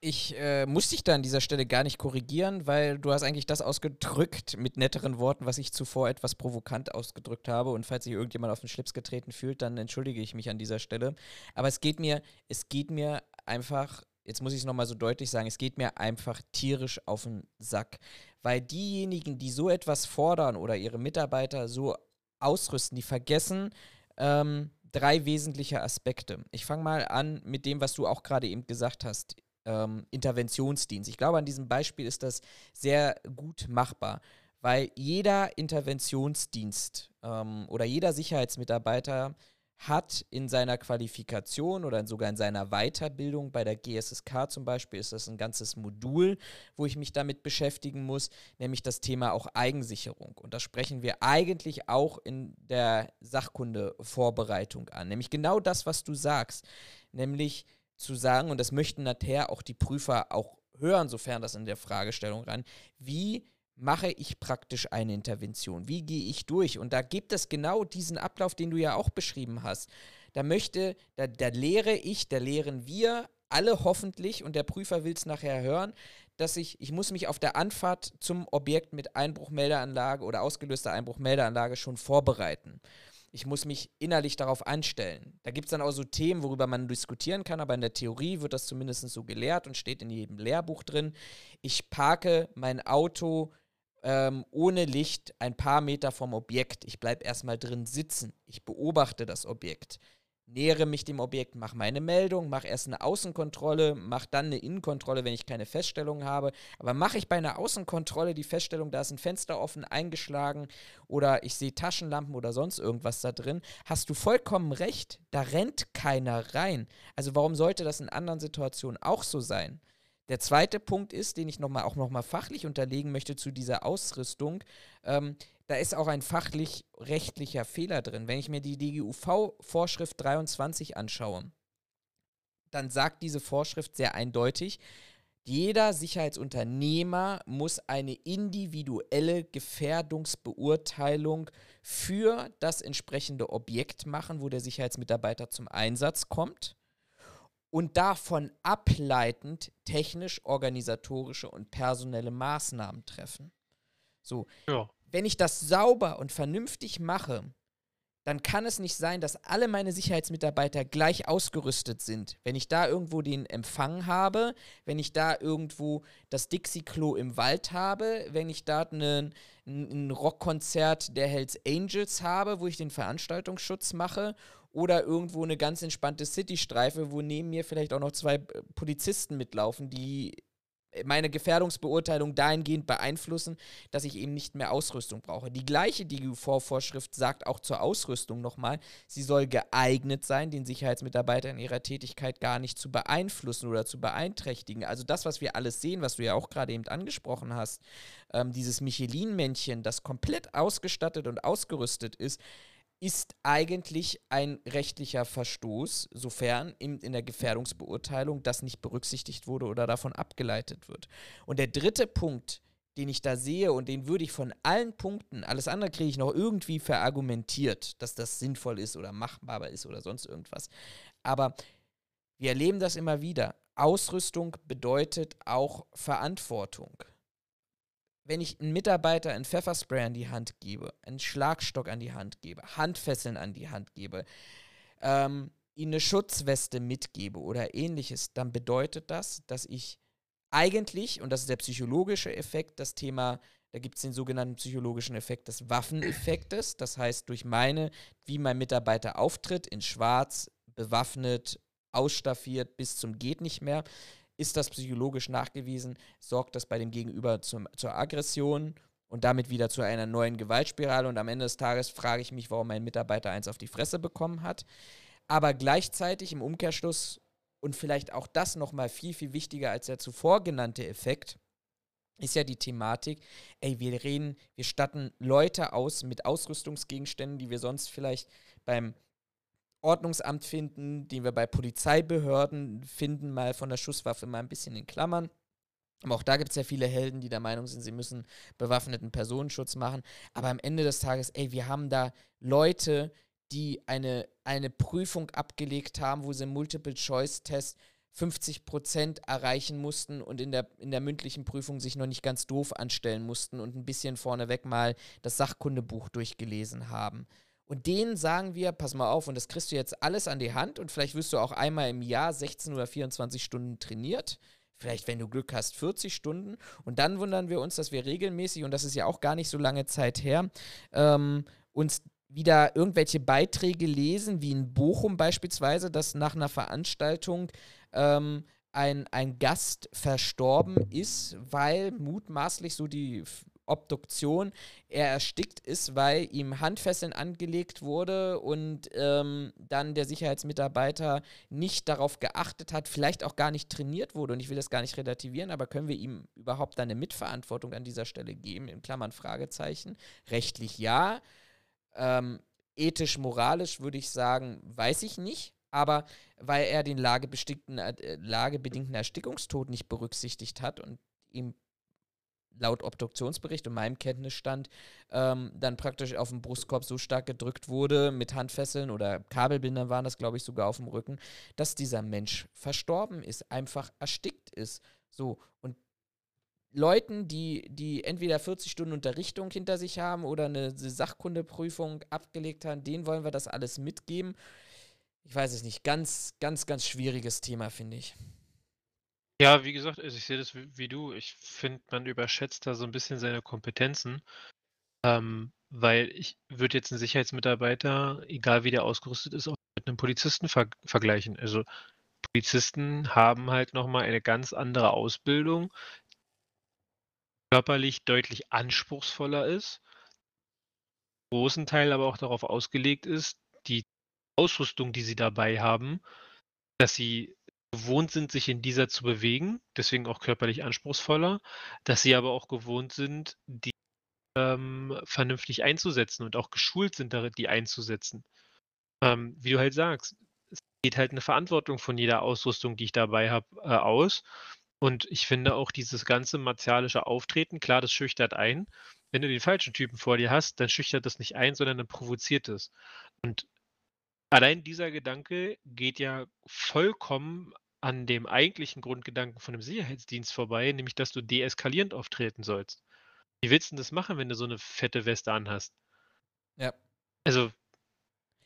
Ich äh, muss dich da an dieser Stelle gar nicht korrigieren, weil du hast eigentlich das ausgedrückt mit netteren Worten, was ich zuvor etwas provokant ausgedrückt habe. Und falls sich irgendjemand auf den Schlips getreten fühlt, dann entschuldige ich mich an dieser Stelle. Aber es geht mir, es geht mir einfach, jetzt muss ich es nochmal so deutlich sagen, es geht mir einfach tierisch auf den Sack. Weil diejenigen, die so etwas fordern oder ihre Mitarbeiter so ausrüsten, die vergessen, ähm, drei wesentliche Aspekte. Ich fange mal an mit dem, was du auch gerade eben gesagt hast ähm, Interventionsdienst. Ich glaube, an diesem Beispiel ist das sehr gut machbar, weil jeder Interventionsdienst ähm, oder jeder Sicherheitsmitarbeiter hat in seiner Qualifikation oder sogar in seiner Weiterbildung, bei der GSSK zum Beispiel, ist das ein ganzes Modul, wo ich mich damit beschäftigen muss, nämlich das Thema auch Eigensicherung. Und das sprechen wir eigentlich auch in der Sachkundevorbereitung an, nämlich genau das, was du sagst, nämlich zu sagen, und das möchten nachher auch die Prüfer auch hören, sofern das in der Fragestellung rein, wie mache ich praktisch eine Intervention? Wie gehe ich durch? Und da gibt es genau diesen Ablauf, den du ja auch beschrieben hast. Da möchte, da, da lehre ich, da lehren wir alle hoffentlich, und der Prüfer will es nachher hören, dass ich, ich muss mich auf der Anfahrt zum Objekt mit Einbruchmeldeanlage oder ausgelöster Einbruchmeldeanlage schon vorbereiten ich muss mich innerlich darauf einstellen. Da gibt es dann auch so Themen, worüber man diskutieren kann, aber in der Theorie wird das zumindest so gelehrt und steht in jedem Lehrbuch drin. Ich parke mein Auto ähm, ohne Licht ein paar Meter vom Objekt. Ich bleibe erstmal drin sitzen. Ich beobachte das Objekt nähere mich dem Objekt, mache meine Meldung, mache erst eine Außenkontrolle, mache dann eine Innenkontrolle, wenn ich keine Feststellung habe. Aber mache ich bei einer Außenkontrolle die Feststellung, da ist ein Fenster offen, eingeschlagen oder ich sehe Taschenlampen oder sonst irgendwas da drin, hast du vollkommen recht, da rennt keiner rein. Also warum sollte das in anderen Situationen auch so sein? Der zweite Punkt ist, den ich noch mal, auch nochmal fachlich unterlegen möchte zu dieser Ausrüstung. Ähm, da ist auch ein fachlich-rechtlicher Fehler drin. Wenn ich mir die DGUV-Vorschrift 23 anschaue, dann sagt diese Vorschrift sehr eindeutig, jeder Sicherheitsunternehmer muss eine individuelle Gefährdungsbeurteilung für das entsprechende Objekt machen, wo der Sicherheitsmitarbeiter zum Einsatz kommt und davon ableitend technisch, organisatorische und personelle Maßnahmen treffen. So. Ja wenn ich das sauber und vernünftig mache, dann kann es nicht sein, dass alle meine Sicherheitsmitarbeiter gleich ausgerüstet sind. Wenn ich da irgendwo den Empfang habe, wenn ich da irgendwo das Dixie-Klo im Wald habe, wenn ich da einen, ein Rockkonzert der Hells Angels habe, wo ich den Veranstaltungsschutz mache, oder irgendwo eine ganz entspannte City-Streife, wo neben mir vielleicht auch noch zwei Polizisten mitlaufen, die meine Gefährdungsbeurteilung dahingehend beeinflussen, dass ich eben nicht mehr Ausrüstung brauche. Die gleiche DGUV-Vorschrift sagt auch zur Ausrüstung nochmal, sie soll geeignet sein, den Sicherheitsmitarbeiter in ihrer Tätigkeit gar nicht zu beeinflussen oder zu beeinträchtigen. Also das, was wir alles sehen, was du ja auch gerade eben angesprochen hast, ähm, dieses Michelin-Männchen, das komplett ausgestattet und ausgerüstet ist, ist eigentlich ein rechtlicher Verstoß, sofern in, in der Gefährdungsbeurteilung das nicht berücksichtigt wurde oder davon abgeleitet wird. Und der dritte Punkt, den ich da sehe und den würde ich von allen Punkten, alles andere kriege ich noch irgendwie verargumentiert, dass das sinnvoll ist oder machbar ist oder sonst irgendwas. Aber wir erleben das immer wieder. Ausrüstung bedeutet auch Verantwortung wenn ich einem Mitarbeiter ein Pfefferspray an die Hand gebe, einen Schlagstock an die Hand gebe, Handfesseln an die Hand gebe, ähm, ihm eine Schutzweste mitgebe oder ähnliches, dann bedeutet das, dass ich eigentlich, und das ist der psychologische Effekt, das Thema, da gibt es den sogenannten psychologischen Effekt des Waffeneffektes, das heißt durch meine, wie mein Mitarbeiter auftritt, in schwarz, bewaffnet, ausstaffiert bis zum geht nicht mehr, ist das psychologisch nachgewiesen, sorgt das bei dem Gegenüber zum, zur Aggression und damit wieder zu einer neuen Gewaltspirale. Und am Ende des Tages frage ich mich, warum mein Mitarbeiter eins auf die Fresse bekommen hat. Aber gleichzeitig im Umkehrschluss und vielleicht auch das nochmal viel, viel wichtiger als der zuvor genannte Effekt, ist ja die Thematik, ey, wir reden, wir statten Leute aus mit Ausrüstungsgegenständen, die wir sonst vielleicht beim Ordnungsamt finden, den wir bei Polizeibehörden finden, mal von der Schusswaffe mal ein bisschen in Klammern. Aber auch da gibt es ja viele Helden, die der Meinung sind, sie müssen bewaffneten Personenschutz machen. Aber am Ende des Tages, ey, wir haben da Leute, die eine, eine Prüfung abgelegt haben, wo sie Multiple-Choice-Test 50 Prozent erreichen mussten und in der, in der mündlichen Prüfung sich noch nicht ganz doof anstellen mussten und ein bisschen vorneweg mal das Sachkundebuch durchgelesen haben. Und denen sagen wir, pass mal auf, und das kriegst du jetzt alles an die Hand und vielleicht wirst du auch einmal im Jahr 16 oder 24 Stunden trainiert. Vielleicht, wenn du Glück hast, 40 Stunden. Und dann wundern wir uns, dass wir regelmäßig, und das ist ja auch gar nicht so lange Zeit her, ähm, uns wieder irgendwelche Beiträge lesen, wie in Bochum beispielsweise, dass nach einer Veranstaltung ähm, ein, ein Gast verstorben ist, weil mutmaßlich so die Obduktion er erstickt ist, weil ihm Handfesseln angelegt wurde und ähm, dann der Sicherheitsmitarbeiter nicht darauf geachtet hat, vielleicht auch gar nicht trainiert wurde. Und ich will das gar nicht relativieren, aber können wir ihm überhaupt eine Mitverantwortung an dieser Stelle geben? In Klammern Fragezeichen. Rechtlich ja. Ähm, ethisch, moralisch würde ich sagen, weiß ich nicht. Aber weil er den äh, lagebedingten Erstickungstod nicht berücksichtigt hat und ihm laut Obduktionsbericht und meinem Kenntnisstand ähm, dann praktisch auf dem Brustkorb so stark gedrückt wurde mit Handfesseln oder Kabelbindern waren das, glaube ich, sogar auf dem Rücken, dass dieser Mensch verstorben ist, einfach erstickt ist. So, und Leuten, die, die entweder 40 Stunden Unterrichtung hinter sich haben oder eine Sachkundeprüfung abgelegt haben, denen wollen wir das alles mitgeben. Ich weiß es nicht. Ganz, ganz, ganz schwieriges Thema, finde ich. Ja, wie gesagt, also ich sehe das wie, wie du. Ich finde, man überschätzt da so ein bisschen seine Kompetenzen. Ähm, weil ich würde jetzt einen Sicherheitsmitarbeiter, egal wie der ausgerüstet ist, auch mit einem Polizisten ver vergleichen. Also Polizisten haben halt nochmal eine ganz andere Ausbildung, körperlich deutlich anspruchsvoller ist, großen Teil aber auch darauf ausgelegt ist, die Ausrüstung, die sie dabei haben, dass sie gewohnt sind, sich in dieser zu bewegen, deswegen auch körperlich anspruchsvoller, dass sie aber auch gewohnt sind, die ähm, vernünftig einzusetzen und auch geschult sind, die einzusetzen. Ähm, wie du halt sagst, es geht halt eine Verantwortung von jeder Ausrüstung, die ich dabei habe, äh, aus. Und ich finde auch dieses ganze martialische Auftreten, klar, das schüchtert ein. Wenn du den falschen Typen vor dir hast, dann schüchtert das nicht ein, sondern dann provoziert es. Und allein dieser Gedanke geht ja vollkommen an dem eigentlichen Grundgedanken von dem Sicherheitsdienst vorbei, nämlich dass du deeskalierend auftreten sollst. Wie willst du denn das machen, wenn du so eine fette Weste anhast? Ja. Also,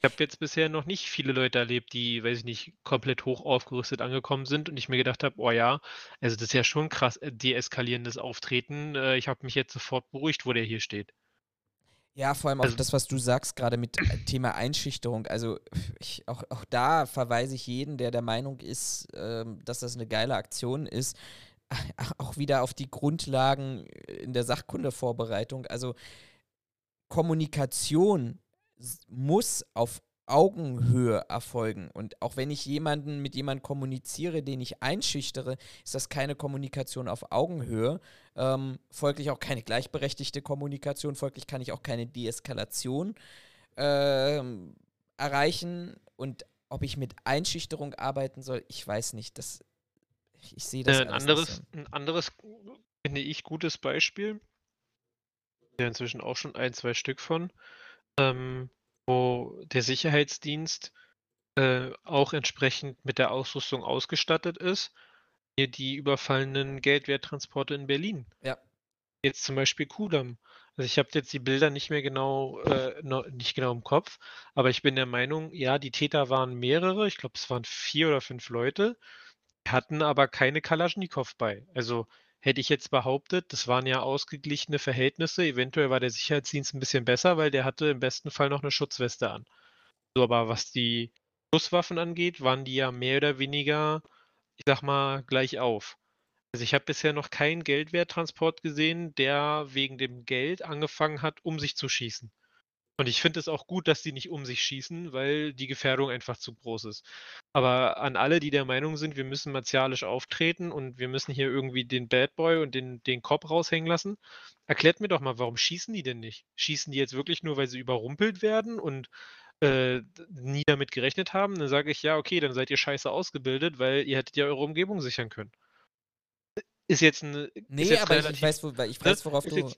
ich habe jetzt bisher noch nicht viele Leute erlebt, die, weiß ich nicht, komplett hoch aufgerüstet angekommen sind und ich mir gedacht habe, oh ja, also das ist ja schon krass äh, deeskalierendes Auftreten. Äh, ich habe mich jetzt sofort beruhigt, wo der hier steht. Ja, vor allem auch also, das, was du sagst, gerade mit äh, Thema Einschüchterung. Also ich, auch, auch da verweise ich jeden, der der Meinung ist, ähm, dass das eine geile Aktion ist, auch wieder auf die Grundlagen in der Sachkundevorbereitung. Also Kommunikation muss auf Augenhöhe erfolgen. Und auch wenn ich jemanden mit jemandem kommuniziere, den ich einschüchtere, ist das keine Kommunikation auf Augenhöhe. Ähm, folglich auch keine gleichberechtigte Kommunikation, folglich kann ich auch keine Deeskalation ähm, erreichen. Und ob ich mit Einschüchterung arbeiten soll, ich weiß nicht. Das, ich sehe das. Äh, ein, anderes, ein anderes, finde ich, gutes Beispiel. Ja, inzwischen auch schon ein, zwei Stück von. Ähm, wo der Sicherheitsdienst äh, auch entsprechend mit der Ausrüstung ausgestattet ist. Hier die überfallenen Geldwerttransporte in Berlin. Ja. Jetzt zum Beispiel Kudam. Also ich habe jetzt die Bilder nicht mehr genau, äh, noch, nicht genau im Kopf, aber ich bin der Meinung, ja, die Täter waren mehrere, ich glaube, es waren vier oder fünf Leute, hatten aber keine Kalaschnikow bei. Also hätte ich jetzt behauptet, das waren ja ausgeglichene Verhältnisse. Eventuell war der Sicherheitsdienst ein bisschen besser, weil der hatte im besten Fall noch eine Schutzweste an. So, aber was die Schusswaffen angeht, waren die ja mehr oder weniger, ich sag mal, gleich auf. Also ich habe bisher noch keinen Geldwerttransport gesehen, der wegen dem Geld angefangen hat, um sich zu schießen. Und ich finde es auch gut, dass die nicht um sich schießen, weil die Gefährdung einfach zu groß ist. Aber an alle, die der Meinung sind, wir müssen martialisch auftreten und wir müssen hier irgendwie den Bad Boy und den, den Kopf raushängen lassen, erklärt mir doch mal, warum schießen die denn nicht? Schießen die jetzt wirklich nur, weil sie überrumpelt werden und äh, nie damit gerechnet haben? Dann sage ich, ja, okay, dann seid ihr scheiße ausgebildet, weil ihr hättet ja eure Umgebung sichern können. Ist jetzt ein. Nee, jetzt aber relativ, ich weiß, wo, ich weiß, worauf du.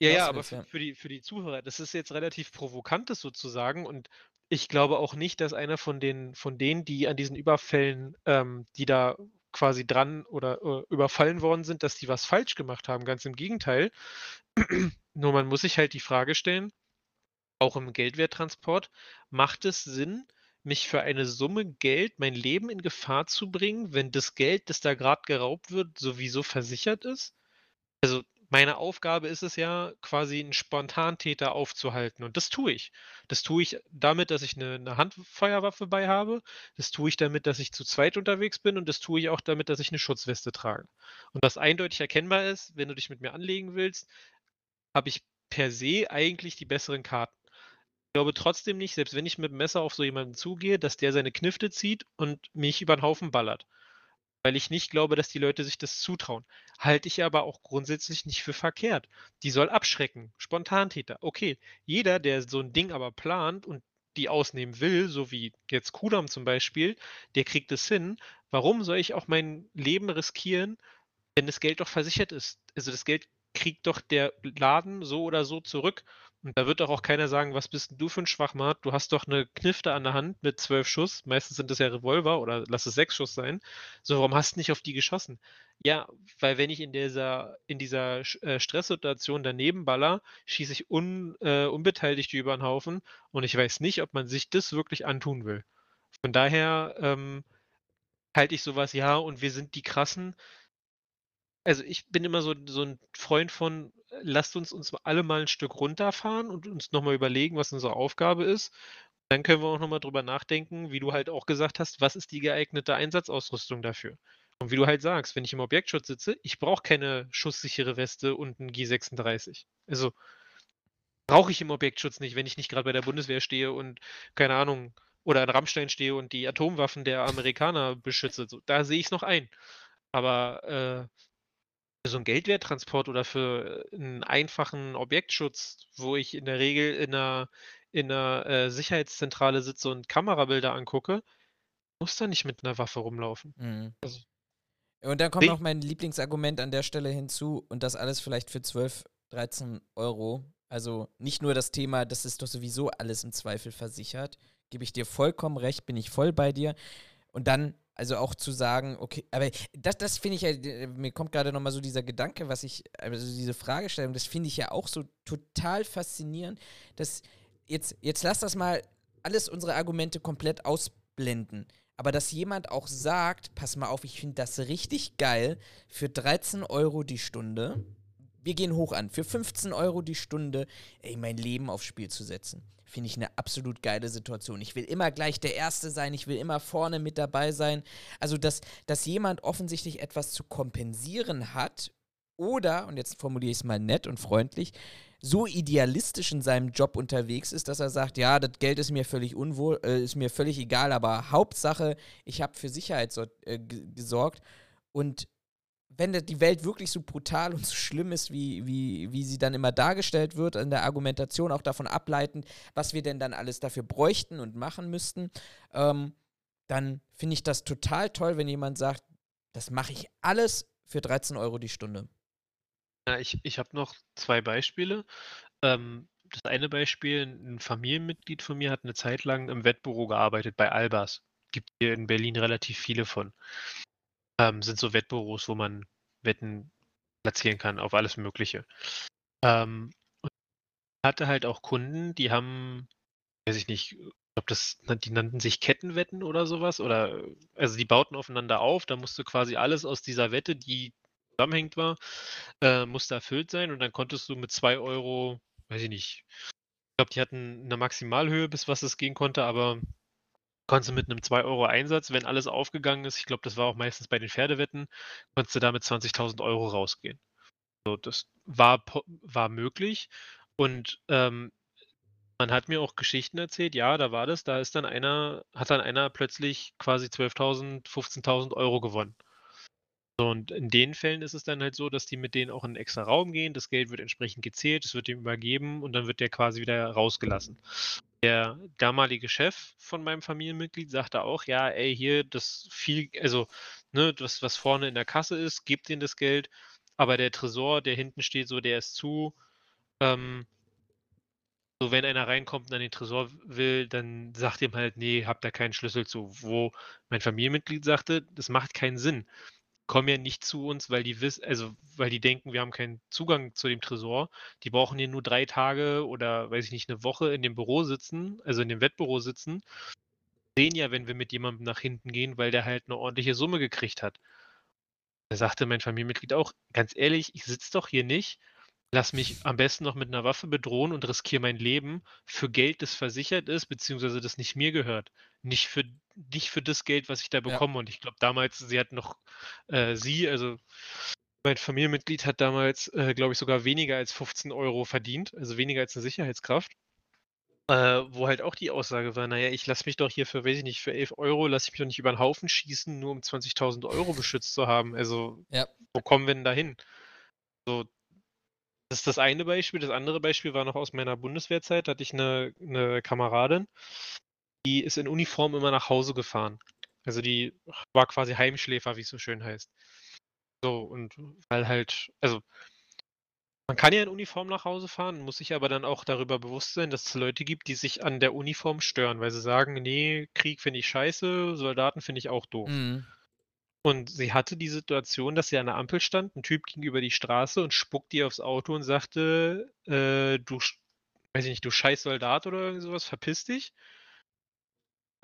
Ja, ja, aber für, für, die, für die Zuhörer, das ist jetzt relativ Provokantes sozusagen und ich glaube auch nicht, dass einer von den von denen, die an diesen Überfällen, ähm, die da quasi dran oder, äh, überfallen worden sind, dass die was falsch gemacht haben. Ganz im Gegenteil. Nur man muss sich halt die Frage stellen, auch im Geldwerttransport, macht es Sinn, mich für eine Summe Geld mein Leben in Gefahr zu bringen, wenn das Geld, das da gerade geraubt wird, sowieso versichert ist? Also, meine Aufgabe ist es ja, quasi einen Spontantäter aufzuhalten und das tue ich. Das tue ich damit, dass ich eine 'ne Handfeuerwaffe bei habe. Das tue ich damit, dass ich zu zweit unterwegs bin und das tue ich auch damit, dass ich eine Schutzweste trage. Und was eindeutig erkennbar ist, wenn du dich mit mir anlegen willst, habe ich per se eigentlich die besseren Karten. Ich glaube trotzdem nicht, selbst wenn ich mit dem Messer auf so jemanden zugehe, dass der seine Knifte zieht und mich über 'n Haufen ballert. Weil ich nicht glaube, dass die Leute sich das zutrauen. Halte ich aber auch grundsätzlich nicht für verkehrt. Die soll abschrecken. Spontantäter. Okay, jeder, der so 'n Ding aber plant und die ausnehmen will, so wie jetzt Kudamm zum Beispiel, der kriegt es hin. Warum soll ich auch mein Leben riskieren, wenn das Geld doch versichert ist? Also, das Geld kriegt doch der Laden so oder so zurück. Und da wird doch auch keiner sagen: „Was bist 'n du für 'n Schwachmat? Du hast doch 'ne Knifte an der Hand mit 12 Schuss.“ Meistens sind das ja Revolver oder lass es 6 Schuss sein. So, warum hast du nicht auf die geschossen? Ja, weil wenn ich in dieser in dieser äh, Stresssituation daneben baller, schieße ich un äh, Unbeteiligte über 'n Haufen und ich weiß nicht, ob man sich das wirklich antun will. Von daher, ähm, halte ich so was ja, und wir sind die Krassen also, ich bin immer so so 'n Freund von, äh, lasst uns uns alle mal 'n Stück runterfahren und uns noch mal überlegen, was unsere Aufgabe ist. Dann können wir auch noch mal drüber nachdenken, wie du halt auch gesagt hast, was ist die geeignete Einsatzausrüstung dafür? Und wie du halt sagst, wenn ich im Objektschutz sitze, ich brauche keine schusssichere Weste und 'n G36. Also, brauche ich im Objektschutz nicht, wenn ich nicht grad bei der Bundeswehr stehe und, keine Ahnung oder in Rammstein stehe und die Atomwaffen der Amerikaner beschütze, so. Da sehe ich's noch ein. Aber, äh, so 'n Geldwerttransport oder für 'n einfachen Objektschutz, wo ich in der Regel in 'ner in 'ner, äh, Sicherheitszentrale sitze und Kamerabilder angucke, muss da nicht mit 'ner Waffe rumlaufen. Mhm. Also Und dann kommt noch mein Lieblingsargument an der Stelle hinzu und das alles vielleicht für 12, 13 €. Also, nicht nur das Thema, das ist doch sowieso alles im Zweifel versichert. Gebe ich dir vollkommen recht, bin ich voll bei dir. Und dann also, auch zu sagen, okay aber das das finde ich ja mir kommt grade noch mal so dieser Gedanke, was ich also, diese Fragestellung, das finde ich ja auch so total faszinierend, dass jetzt jetzt lass das mal alles unsere Argumente komplett ausblenden. Aber dass jemand auch sagt: „Pass mal auf, ich finde das richtig geil, für 13 € die Stunde wir gehen hoch an, für 15 € die Stunde, ey, mein Leben aufs Spiel zu setzen.“ Finde ich 'ne absolut geile Situation. Ich will immer gleich der Erste sein, ich will immer vorne mit dabei sein. Also, dass dass jemand offensichtlich etwas zu kompensieren hat oder, und jetzt formuliere ich's mal nett und freundlich, so idealistisch in seinem Job unterwegs ist, dass er sagt: „Ja, das Geld ist mir völlig unwohl äh, ist mir völlig egal, aber Hauptsache, ich habe für Sicherheit sort äh, ge gesorgt.“ Und wenn die Welt wirklich so brutal und so schlimm ist, wie wie wie sie dann immer dargestellt wird in der Argumentation, auch davon ableitend, was wir denn dann alles dafür bräuchten und machen müssten, ähm, dann finde ich das total toll, wenn jemand sagt: „Das mache ich alles für 13 € die Stunde.“ Ja, ich ich habe noch 2 Beispiele. Ähm, das eine Beispiel, 'n Familienmitglied von mir hat 'ne Zeit lang im Wettbüro gearbeitet bei Albers. Gibt hier in Berlin relativ viele von. Ähm, sind so Wettbüros, wo man Wetten platzieren kann auf alles Mögliche. Ähm, hatte halt auch Kunden, die haben weiß ich nicht, ich glaube, das die nannten sich Kettenwetten oder so was oder also, die bauten aufeinander auf, da musste quasi alles aus dieser Wette, die zusammenhängend war, äh, musste erfüllt sein und dann konntest du mit 2 €, weiß ich nicht ich glaube, die hatten 'ne Maximalhöhe, bis was es gehen konnte, aber konntest du mit 'nem 2 € Einsatz, wenn alles aufgegangen ist ich glaube, das war auch meistens bei den Pferdewetten, konntest du da mit 20.000 € rausgehen. So, das war war möglich und, ähm, man hat mir auch Geschichten erzählt, ja, da war das, da ist dann einer hat dann einer plötzlich quasi 12.000, 15.000 € gewonnen. So, und in den Fällen ist es dann halt so, dass die mit denen auch in 'n extra Raum gehen. Das Geld wird entsprechend gezählt, es wird dem übergeben und dann wird der quasi wieder rausgelassen. Der damalige Chef von meinem Familienmitglied sagte auch: „Ja, ey, hier, das viel also, ne, das, was vorne in der Kasse ist, gebt denen das Geld, aber der Tresor, der hinten steht so, der ist zu. Ähm“ So, wenn einer reinkommt und an den Tresor will, dann sagt ihm halt: „Ne, habt da keinen Schlüssel zu.“ Wo mein Familienmitglied sagte: „Das macht keinen Sinn. Kommen ja nicht zu uns, weil die wiss also, weil die denken, wir haben keinen Zugang zu dem Tresor. Die brauchen hier nur 3 Tage oder, weiß ich nicht, 'ne Woche in dem Büro sitzen, also in dem Wettbüro sitzen. Sehen ja, wenn wir mit jemandem nach hinten gehen, weil der halt 'ne ordentliche Summe gekriegt hat.“ Da sagte mein Familienmitglied auch: „Ganz ehrlich, ich sitze doch hier nicht, lasse mich am besten noch mit 'ner Waffe bedrohen und riskiere mein Leben für Geld, das versichert ist, beziehungsweise das nicht mir gehört. Nicht für nicht für das Geld, was ich da Ja. bekomme.“ Und ich glaube damals, sie hat noch äh, sie, also mein Familienmitglied hat damals, äh, glaube ich, sogar weniger als 15 € verdient, also weniger als 'ne Sicherheitskraft. Äh, wo halt auch die Aussage war: „Na ja, ich lasse mich doch hier für weiß ich nicht, für 11 € lasse ich mich doch nicht über 'n Haufen schießen, nur um 20.000 € beschützt zu haben. Also, Ja. wo kommen wir denn da hin?“ So das ist das eine Beispiel. Das andere Beispiel war noch aus meiner Bundeswehrzeit. Da hatte ich 'ne 'ne Kameradin, die ist in Uniform immer nach Hause gefahren. Also, die war quasi Heimschläfer, wie's so schön heißt. So, und weil halt also man kann ja in Uniform nach Hause fahren, muss sich aber dann auch darüber bewusst sein, dass es Leute gibt, die sich an der Uniform stören, weil sie sagen: „Ne, Krieg finde ich scheiße, Soldaten finde ich auch doof.“ Mhm. Und sie hatte die Situation, dass sie an der Ampel stand, 'n Typ ging über die Straße und spuckt ihr aufs Auto und sagte, äh: „Du weiß ich nicht, du scheiß Soldat“ oder irgend so was, „verpiss dich.“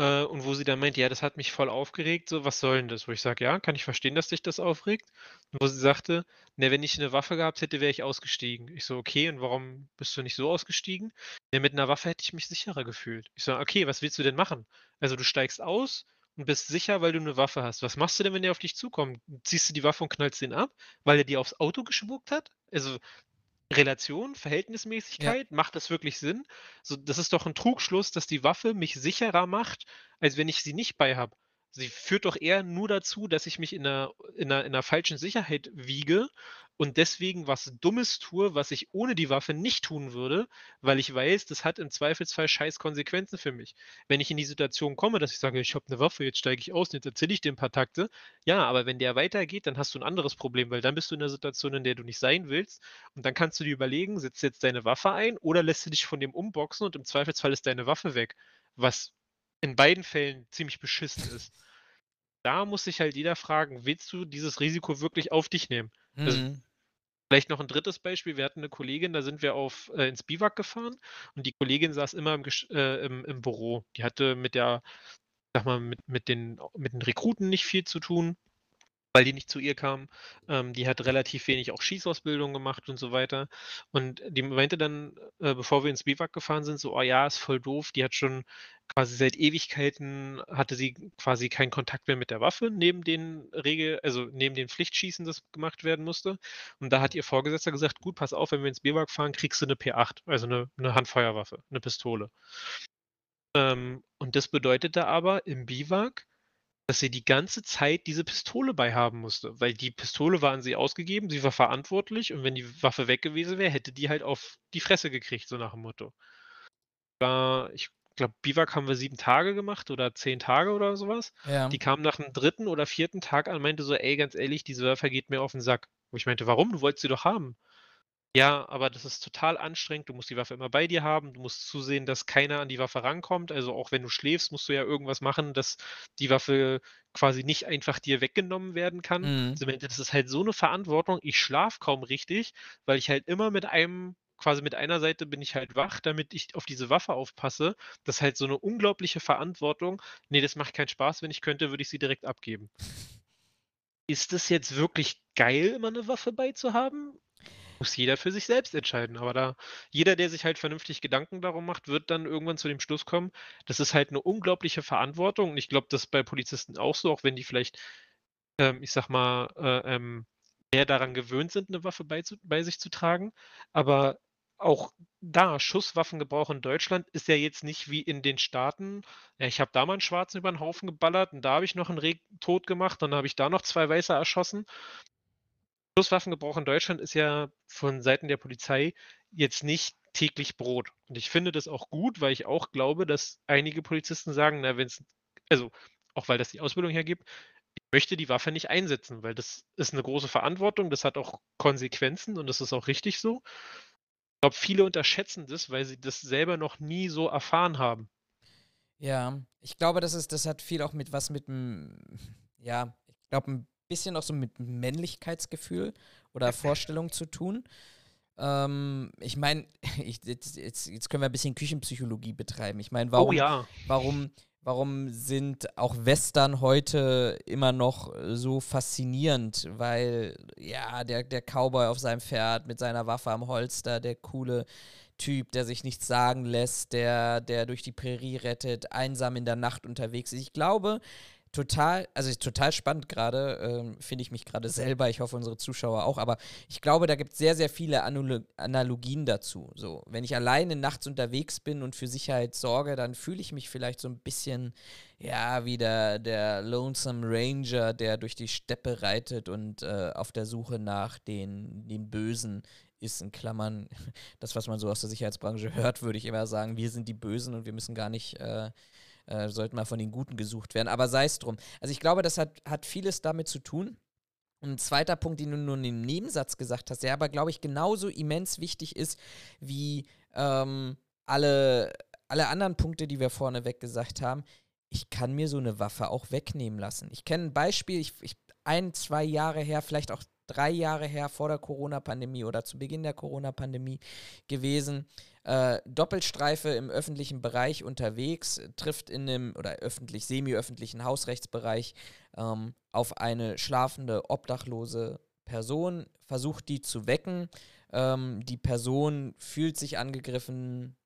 Äh, und wo sie dann meint: „Ja, das hat mich voll aufgeregt, so, was soll 'n das?“ Wo ich sage: „Ja, kann ich verstehen, dass dich das aufregt.“ Und wo sie sagte: „Ne, wenn ich 'ne Waffe gehabt hätte, wäre ich ausgestiegen.“ Ich so: „Okay, und warum bist du nicht so ausgestiegen?“ „Ja, mit 'ner Waffe hätte ich mich sicherer gefühlt.“ Ich so: „Okay, was willst du denn machen? Also, du steigst aus und bist sicher, weil du 'ne Waffe hast. Was machst du denn, wenn der auf dich zukommt? Ziehst du die Waffe und knallst den ab, weil er dir aufs Auto gespuckt hat? Also, Relation, Ja. Verhältnismäßigkeit, macht das wirklich Sinn? So, das ist doch 'n Trugschluss, dass die Waffe mich sicherer macht, als wenn ich sie nicht bei habe. Sie führt doch eher nur dazu, dass ich mich in 'ner in 'ner in 'ner falschen Sicherheit wiege und deswegen was Dummes tue, was ich ohne die Waffe nicht tun würde, weil ich weiß, das hat im Zweifelsfall scheiß Konsequenzen für mich. Wenn ich in die Situation komme, dass ich sage: „Ich habe 'ne Waffe, jetzt steige ich aus jetzt erzähle ich dem 'n paar Takte.“ Ja, aber wenn der weitergeht, dann hast du 'n anderes Problem, weil dann bist du in 'ner Situation, in der du nicht sein willst. Und dann kannst du dir überlegen, setzt jetzt deine Waffe ein oder lässt du dich von dem umboxen und im Zweifelsfall ist deine Waffe weg, was in beiden Fällen ziemlich beschissen ist. Da muss sich halt jeder fragen: „Willst du dieses Risiko wirklich auf dich nehmen?“ Also, Mhm. vielleicht noch 'n 3. Beispiel. Wir hatten 'ne Kollegin, da sind wir auf äh, ins Biwak gefahren und die Kollegin saß immer im äh, im im Büro. Die hatte mit der sage mal, mit mit den mit den Rekruten nicht viel zu tun, weil die nicht zu ihr kamen. Ähm, die hat relativ wenig auch Schießausbildung gemacht und so weiter. Und die meinte dann, äh, bevor wir ins Biwak gefahren sind, so: „Oh ja, ist voll doof.“ Die hat schon quasi seit Ewigkeiten hatte sie quasi keinen Kontakt mehr mit der Waffe neben den Regel also, neben den Pflichtschießen, das gemacht werden musste. Und da hat ihr Vorgesetzter gesagt: „Gut, pass auf, wenn wir ins Biwak fahren, kriegst du 'ne P8, also 'ne 'ne Handfeuerwaffe, 'ne Pistole.“ Ähm, und das bedeutete aber im Biwak, dass sie die ganze Zeit diese Pistole bei haben musste, weil die Pistole war an sie ausgegeben, sie war verantwortlich und wenn die Waffe weg gewesen wäre, hätte die halt auf die Fresse gekriegt, so nach dem Motto. War ich glaube, Biwak haben wir 7 Tage gemacht oder 10 Tage oder so was. Ja. Die kam nach dem 3. oder 4. Tag an und meinte so: „Ey, ganz ehrlich, diese Waffe geht mir auf 'n Sack.“ Wo ich meinte: „Warum? Du wolltest sie doch haben.“ „Ja, aber das ist total anstrengend. Du musst die Waffe immer bei dir haben. Du musst zusehen, dass keiner an die Waffe rankommt. Also, auch wenn du schläfst, musst du ja irgendwas machen, dass die Waffe quasi nicht einfach dir weggenommen werden kann.“ Mhm. Meinte: „Das ist halt so 'ne Verantwortung. Ich schlafe kaum richtig, weil ich halt immer mit einem quasi mit einer Seite bin ich halt wach, damit ich auf diese Waffe aufpasse. Das ist halt so 'ne unglaubliche Verantwortung. Ne, das macht keinen Spaß. Wenn ich könnte, würde ich sie direkt abgeben.“ Ist das jetzt wirklich geil, immer 'ne Waffe bei zu haben? Muss jeder für sich selbst entscheiden, aber da jeder, der sich halt vernünftig Gedanken darum macht, wird dann irgendwann zu dem Schluss kommen, das ist halt 'ne unglaubliche Verantwortung und ich glaube, das ist bei Polizisten auch so, auch wenn die vielleicht, ähm, ich sage mal, äh, ähm, eher daran gewöhnt sind, 'ne Waffe bei zu bei sich zu tragen. Aber auch da, Schusswaffengebrauch in Deutschland ist ja jetzt nicht wie in den Staaten: „Ja, ich habe da mal 'n Schwarzen über 'n Haufen geballert und da habe ich noch 'n Reh tot gemacht, dann habe ich da noch 2 Weiße erschossen.“ Schusswaffengebrauch in Deutschland ist ja von Seiten der Polizei jetzt nicht täglich Brot. Und ich finde das auch gut, weil ich auch glaube, dass einige Polizisten sagen: „Na, wenn's“ also, auch weil das die Ausbildung hergibt: „Ich möchte die Waffe nicht einsetzen, weil das ist 'ne große Verantwortung, das hat auch Konsequenzen und das ist auch richtig so.“ glaube, viele unterschätzen das, weil sie das selber noch nie so erfahren haben. Ja, ich glaube, das ist, das hat viel auch mit was mit dem, ja, ich glaube, ein bisschen auch so mit Männlichkeitsgefühl oder Vorstellung zu tun. Ähm, ich meine, jetzt, jetzt, jetzt, können wir ein bisschen Küchenpsychologie betreiben. Ich meine, warum, oh ja. warum, warum sind auch Western heute immer noch so faszinierend? Weil, ja, der, der Cowboy auf seinem Pferd mit seiner Waffe am Holster, der coole Typ, der sich nichts sagen lässt, der, der durch die Prärie rettet, einsam in der Nacht unterwegs ist. Ich glaube, total, also total spannend gerade, ähm, finde ich mich gerade selber, ich hoffe unsere Zuschauer auch, aber ich glaube, da gibt es sehr, sehr viele Analogien dazu. So, wenn ich alleine nachts unterwegs bin und für Sicherheit sorge, dann fühle ich mich vielleicht so ein bisschen, ja, wie der, der Lonesome Ranger, der durch die Steppe reitet und äh, auf der Suche nach den, den Bösen ist, in Klammern, das, was man so aus der Sicherheitsbranche hört, würde ich immer sagen, wir sind die Bösen und wir müssen gar nicht äh, äh, sollten mal von den Guten gesucht werden. Aber sei es drum. Also ich glaube, das hat, hat vieles damit zu tun. Und ein zweiter Punkt, den du nur in dem Nebensatz gesagt hast, der aber, glaube ich, genauso immens wichtig ist wie ähm, alle, alle anderen Punkte, die wir vorneweg gesagt haben. Ich kann mir so eine Waffe auch wegnehmen lassen. Ich kenne ein Beispiel, ich, ich, ein, zwei Jahre her, vielleicht auch drei Jahre her vor der Corona-Pandemie oder zu Beginn der Corona-Pandemie gewesen äh, Doppelstreife im öffentlichen Bereich unterwegs, trifft in einem oder öffentlich, semi-öffentlichen Hausrechtsbereich ähm, auf eine schlafende, obdachlose Person, versucht die zu wecken. Ähm, die Person fühlt sich angegriffen,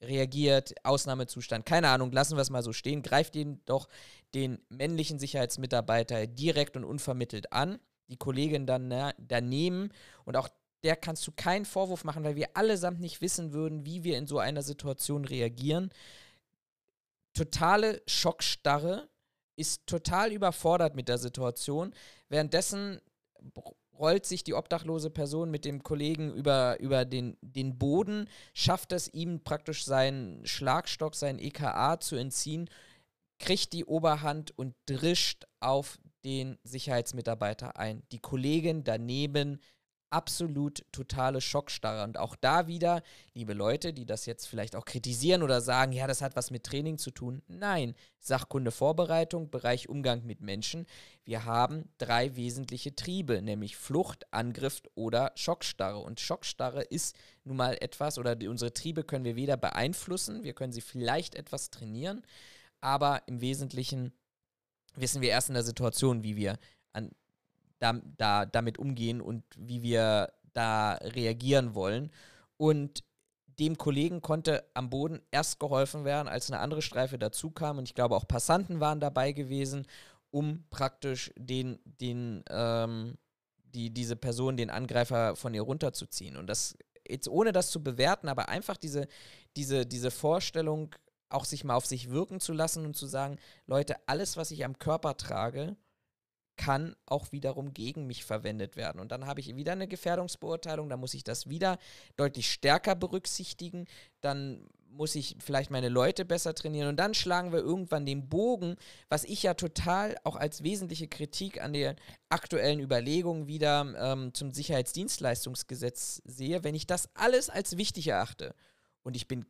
reagiert, Ausnahmezustand, keine Ahnung, lassen wir es mal so stehen, greift ihn doch den männlichen Sicherheitsmitarbeiter direkt und unvermittelt an. Die Kollegin dann daneben und auch der kannst du keinen Vorwurf machen, weil wir allesamt nicht wissen würden, wie wir in so einer Situation reagieren. Totale Schockstarre, ist total überfordert mit der Situation. Währenddessen rollt sich die obdachlose Person mit dem Kollegen über, über den, den Boden, schafft es ihm praktisch seinen Schlagstock, sein EKA zu entziehen, kriegt die Oberhand und drischt auf den Sicherheitsmitarbeiter ein. Die Kollegin daneben absolut totale Schockstarre. Und auch da wieder, liebe Leute, die das jetzt vielleicht auch kritisieren oder sagen, ja, das hat was mit Training zu tun. Nein, Sachkunde Vorbereitung, Bereich Umgang mit Menschen. Wir haben drei wesentliche Triebe, nämlich Flucht, Angriff oder Schockstarre. Und Schockstarre ist nun mal etwas, oder die, unsere Triebe können wir weder beeinflussen, wir können sie vielleicht etwas trainieren, aber im Wesentlichen wissen wir erst in der Situation, wie wir an da, da, damit umgehen und wie wir da reagieren wollen. Und dem Kollegen konnte am Boden erst geholfen werden, als eine andere Streife dazu kam. Und ich glaube, auch Passanten waren dabei gewesen, um praktisch den, den, ähm, die, diese Person, den Angreifer von ihr runterzuziehen. Und das jetzt ohne das zu bewerten, aber einfach diese, diese, diese Vorstellung, auch sich mal auf sich wirken zu lassen und zu sagen, Leute, alles, was ich am Körper trage, kann auch wiederum gegen mich verwendet werden. Und dann habe ich wieder eine Gefährdungsbeurteilung, dann muss ich das wieder deutlich stärker berücksichtigen, dann muss ich vielleicht meine Leute besser trainieren und dann schlagen wir irgendwann den Bogen, was ich ja total auch als wesentliche Kritik an der aktuellen Überlegung wieder ähm, zum Sicherheitsdienstleistungsgesetz sehe, wenn ich das alles als wichtig erachte und ich bin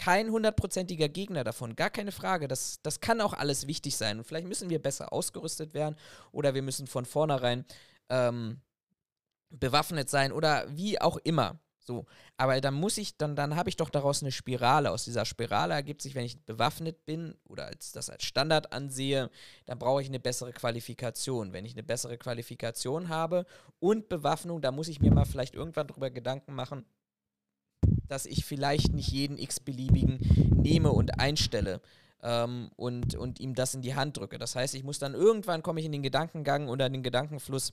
kein hundertprozentiger Gegner davon, gar keine Frage. Das, das kann auch alles wichtig sein. Und vielleicht müssen wir besser ausgerüstet werden oder wir müssen von vornherein ähm, bewaffnet sein oder wie auch immer. So, aber dann muss ich, dann, dann habe ich doch daraus eine Spirale. Aus dieser Spirale ergibt sich, wenn ich bewaffnet bin oder als das als Standard ansehe, dann brauche ich eine bessere Qualifikation. Wenn ich eine bessere Qualifikation habe und Bewaffnung, dann muss ich mir mal vielleicht irgendwann darüber Gedanken machen, dass ich vielleicht nicht jeden x-beliebigen nehme und einstelle ähm, und, und ihm das in die Hand drücke. Das heißt, ich muss dann irgendwann komme ich in den Gedankengang oder in den Gedankenfluss,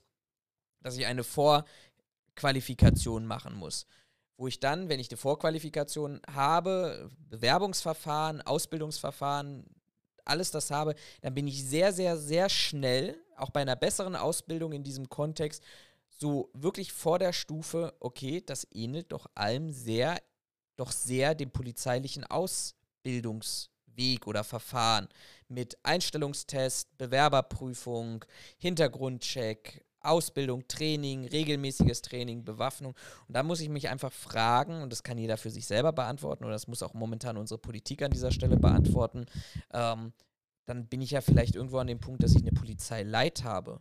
dass ich eine Vorqualifikation machen muss. Wo ich dann, wenn ich die Vorqualifikation habe, Bewerbungsverfahren, Ausbildungsverfahren, alles das habe, dann bin ich sehr, sehr, sehr schnell, auch bei einer besseren Ausbildung in diesem Kontext, so wirklich vor der Stufe, okay, das ähnelt doch allem sehr, doch sehr dem polizeilichen Ausbildungsweg oder Verfahren mit Einstellungstest, Bewerberprüfung, Hintergrundcheck, Ausbildung, Training, regelmäßiges Training, Bewaffnung. Und da muss ich mich einfach fragen, und das kann jeder für sich selber beantworten, oder das muss auch momentan unsere Politik an dieser Stelle beantworten, ähm, dann bin ich ja vielleicht irgendwo an dem Punkt, dass ich eine Polizei leid habe.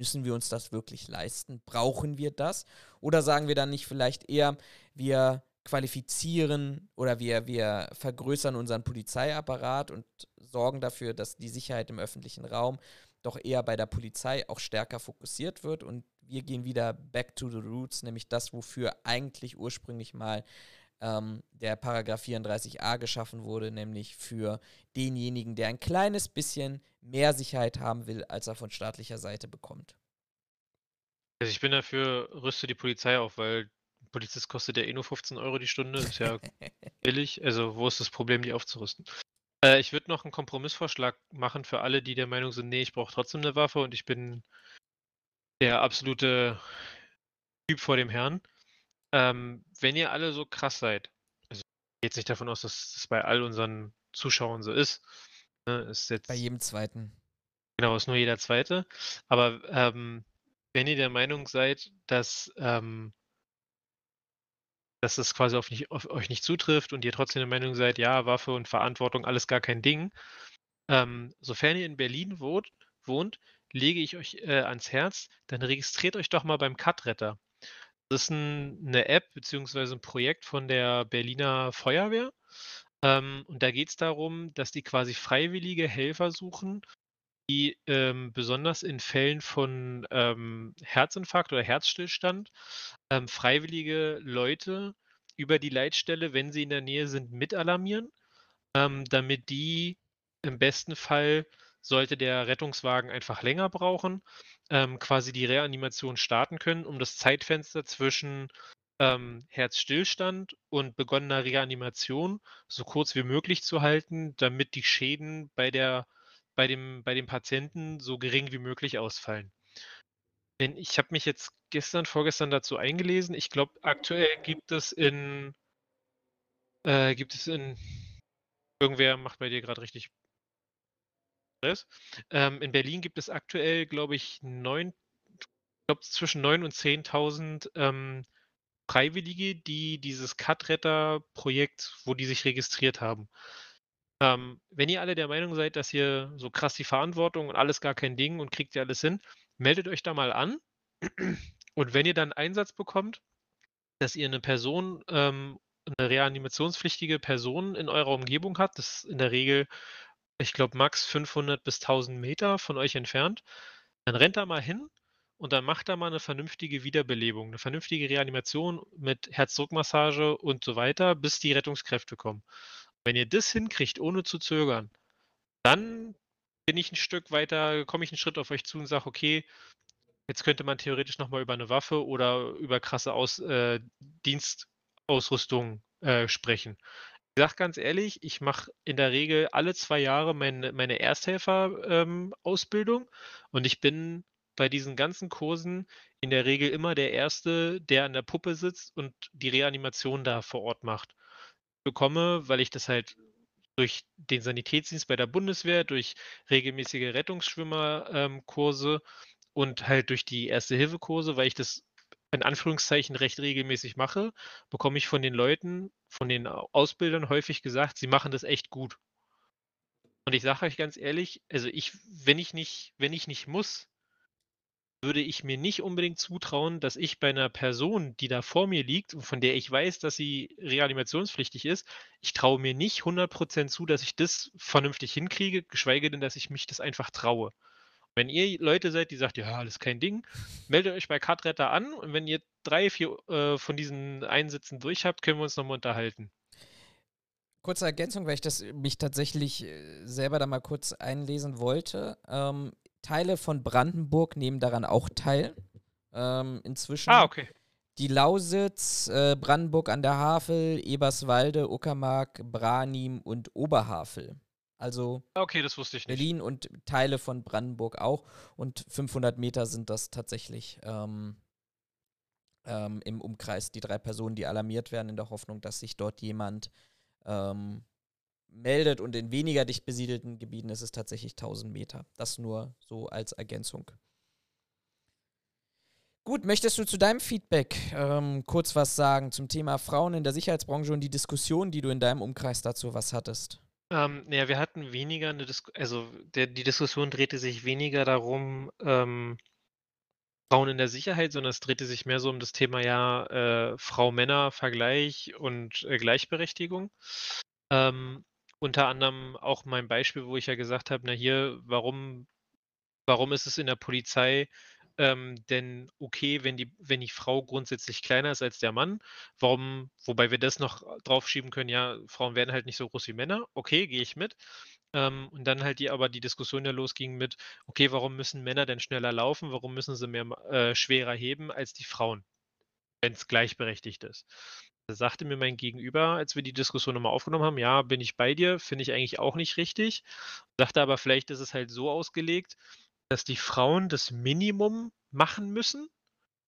Müssen wir uns das wirklich leisten? Brauchen wir das? Oder sagen wir dann nicht vielleicht eher, wir qualifizieren oder wir, wir vergrößern unseren Polizeiapparat und sorgen dafür, dass die Sicherheit im öffentlichen Raum doch eher bei der Polizei auch stärker fokussiert wird und wir gehen wieder back to the roots, nämlich das, wofür eigentlich ursprünglich mal ähm, der Paragraph 34a geschaffen wurde, nämlich für denjenigen, der ein kleines bisschen mehr Sicherheit haben will, als er von staatlicher Seite bekommt. Also ich bin dafür, rüste die Polizei auf, weil Polizist kostet ja eh nur 15 Euro die Stunde, ist ja billig. Also wo ist das Problem, die aufzurüsten? Äh, ich würde noch einen Kompromissvorschlag machen für alle, die der Meinung sind, nee, ich brauche trotzdem eine Waffe und ich bin der absolute Typ vor dem Herrn. Ähm, wenn ihr alle so krass seid, also ich gehe jetzt nicht davon aus, dass das bei all unseren Zuschauern so ist. Ne, ist jetzt, bei jedem zweiten. Genau, ist nur jeder zweite. Aber ähm, wenn ihr der Meinung seid, dass ähm, dass es quasi auf, nicht, auf, euch nicht zutrifft und ihr trotzdem der Meinung seid, ja, Waffe und Verantwortung, alles gar kein Ding. Ähm, sofern ihr in Berlin wohnt, wohnt lege ich euch äh, ans Herz, dann registriert euch doch mal beim Cutretter. Das ist ein, eine App bzw. ein Projekt von der Berliner Feuerwehr. Ähm, und da geht es darum, dass die quasi freiwillige Helfer suchen, die ähm, besonders in Fällen von ähm, Herzinfarkt oder Herzstillstand ähm, freiwillige Leute über die Leitstelle, wenn sie in der Nähe sind, mitalarmieren, ähm, damit die im besten Fall, sollte der Rettungswagen einfach länger brauchen, ähm, quasi die Reanimation starten können, um das Zeitfenster zwischen ähm, Herzstillstand und begonnener Reanimation so kurz wie möglich zu halten, damit die Schäden bei der bei dem, bei dem Patienten so gering wie möglich ausfallen. Denn ich habe mich jetzt gestern, vorgestern dazu eingelesen. Ich glaube, aktuell gibt es in äh, gibt es in irgendwer macht bei dir gerade richtig Stress. Ähm, in Berlin gibt es aktuell, glaube ich, neun, glaub, zwischen 9.000 und 10.000 ähm, Freiwillige, die dieses Cut-Retter-Projekt, wo die sich registriert haben. Ähm, wenn ihr alle der Meinung seid, dass ihr so krass die Verantwortung und alles gar kein Ding und kriegt ihr alles hin, meldet euch da mal an. Und wenn ihr dann Einsatz bekommt, dass ihr eine Person, ähm, eine reanimationspflichtige Person in eurer Umgebung habt, das ist in der Regel, ich glaube, max 500 bis 1000 Meter von euch entfernt, dann rennt da mal hin und dann macht da mal eine vernünftige Wiederbelebung, eine vernünftige Reanimation mit Herzdruckmassage und so weiter, bis die Rettungskräfte kommen. Wenn ihr das hinkriegt, ohne zu zögern, dann bin ich ein Stück weiter, komme ich einen Schritt auf euch zu und sage, okay, jetzt könnte man theoretisch nochmal über eine Waffe oder über krasse Aus, äh, Dienstausrüstung äh, sprechen. Ich sage ganz ehrlich, ich mache in der Regel alle zwei Jahre meine, meine Ersthelfer-Ausbildung ähm, und ich bin bei diesen ganzen Kursen in der Regel immer der Erste, der an der Puppe sitzt und die Reanimation da vor Ort macht. Bekomme, weil ich das halt durch den Sanitätsdienst bei der Bundeswehr, durch regelmäßige Rettungsschwimmerkurse ähm, und halt durch die Erste-Hilfe-Kurse, weil ich das in Anführungszeichen recht regelmäßig mache, bekomme ich von den Leuten, von den Ausbildern häufig gesagt, sie machen das echt gut. Und ich sage euch ganz ehrlich, also ich, wenn ich nicht, wenn ich nicht muss, würde ich mir nicht unbedingt zutrauen, dass ich bei einer Person, die da vor mir liegt und von der ich weiß, dass sie reanimationspflichtig ist, ich traue mir nicht 100% zu, dass ich das vernünftig hinkriege, geschweige denn, dass ich mich das einfach traue. Wenn ihr Leute seid, die sagt, ja, alles kein Ding, meldet euch bei Cardretter an und wenn ihr drei, vier äh, von diesen Einsätzen durch habt, können wir uns nochmal unterhalten. Kurze Ergänzung, weil ich das mich tatsächlich äh, selber da mal kurz einlesen wollte. Ähm, Teile von Brandenburg nehmen daran auch teil. Ähm, inzwischen. Ah, okay. Die Lausitz, äh, Brandenburg an der Havel, Eberswalde, Uckermark, Branim und Oberhavel. Also okay, das wusste ich nicht. Berlin und Teile von Brandenburg auch. Und 500 Meter sind das tatsächlich ähm, ähm, im Umkreis, die drei Personen, die alarmiert werden, in der Hoffnung, dass sich dort jemand ähm, meldet und in weniger dicht besiedelten Gebieten ist es tatsächlich 1000 Meter. Das nur so als Ergänzung. Gut, möchtest du zu deinem Feedback ähm, kurz was sagen zum Thema Frauen in der Sicherheitsbranche und die Diskussion, die du in deinem Umkreis dazu was hattest? Ähm, naja, wir hatten weniger eine Diskussion, also der, die Diskussion drehte sich weniger darum, ähm, Frauen in der Sicherheit, sondern es drehte sich mehr so um das Thema ja äh, Frau-Männer-Vergleich und äh, Gleichberechtigung. Ähm, unter anderem auch mein Beispiel, wo ich ja gesagt habe, na hier, warum, warum ist es in der Polizei ähm, denn okay, wenn die, wenn die Frau grundsätzlich kleiner ist als der Mann? Warum, wobei wir das noch draufschieben können, ja, Frauen werden halt nicht so groß wie Männer, okay, gehe ich mit. Ähm, und dann halt die, aber die Diskussion ja losging mit, okay, warum müssen Männer denn schneller laufen? Warum müssen sie mehr äh, schwerer heben als die Frauen, wenn es gleichberechtigt ist? Da sagte mir mein Gegenüber, als wir die Diskussion nochmal aufgenommen haben, ja, bin ich bei dir, finde ich eigentlich auch nicht richtig. Sagte aber, vielleicht ist es halt so ausgelegt, dass die Frauen das Minimum machen müssen,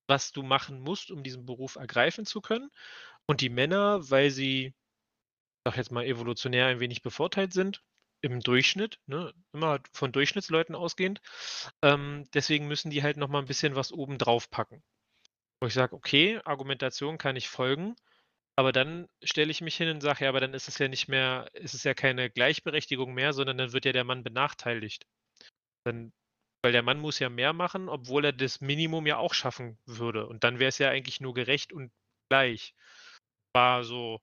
was du machen musst, um diesen Beruf ergreifen zu können. Und die Männer, weil sie, sag jetzt mal, evolutionär ein wenig bevorteilt sind, im Durchschnitt, ne, immer von Durchschnittsleuten ausgehend, ähm, deswegen müssen die halt nochmal ein bisschen was oben drauf packen. Wo ich sage, okay, Argumentation kann ich folgen, aber dann stelle ich mich hin und sage, ja, aber dann ist es ja nicht mehr, ist es ja keine Gleichberechtigung mehr, sondern dann wird ja der Mann benachteiligt. Dann weil der Mann muss ja mehr machen, obwohl er das Minimum ja auch schaffen würde. Und dann wäre es ja eigentlich nur gerecht und gleich. War so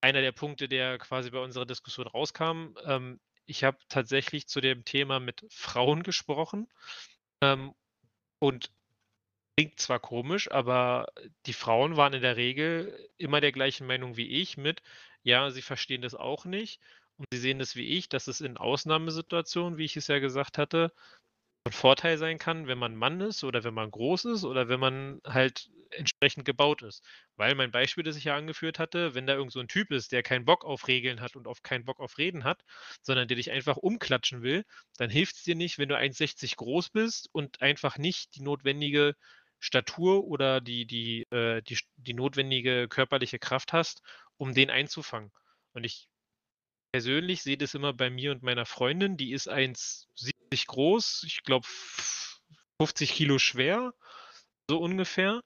einer der Punkte, der quasi bei unserer Diskussion rauskam. Ähm, ich habe tatsächlich zu dem Thema mit Frauen gesprochen. Ähm, und klingt zwar komisch, aber die Frauen waren in der Regel immer der gleichen Meinung wie ich mit, ja, sie verstehen das auch nicht und sie sehen das wie ich, dass es in Ausnahmesituationen, wie ich es ja gesagt hatte, von Vorteil sein kann, wenn man Mann ist oder wenn man groß ist oder wenn man halt entsprechend gebaut ist. Weil mein Beispiel, das ich ja angeführt hatte, wenn da irgend so ein Typ ist, der keinen Bock auf Regeln hat und auf keinen Bock auf Reden hat, sondern der dich einfach umklatschen will, dann hilft es dir nicht, wenn du 1,60 groß bist und einfach nicht die notwendige Statur oder die, die, äh, die, die notwendige körperliche Kraft hast, um den einzufangen. Und ich persönlich sehe das immer bei mir und meiner Freundin, die ist 1,70 nicht groß, ich glaube 50 Kilo schwer, so ungefähr.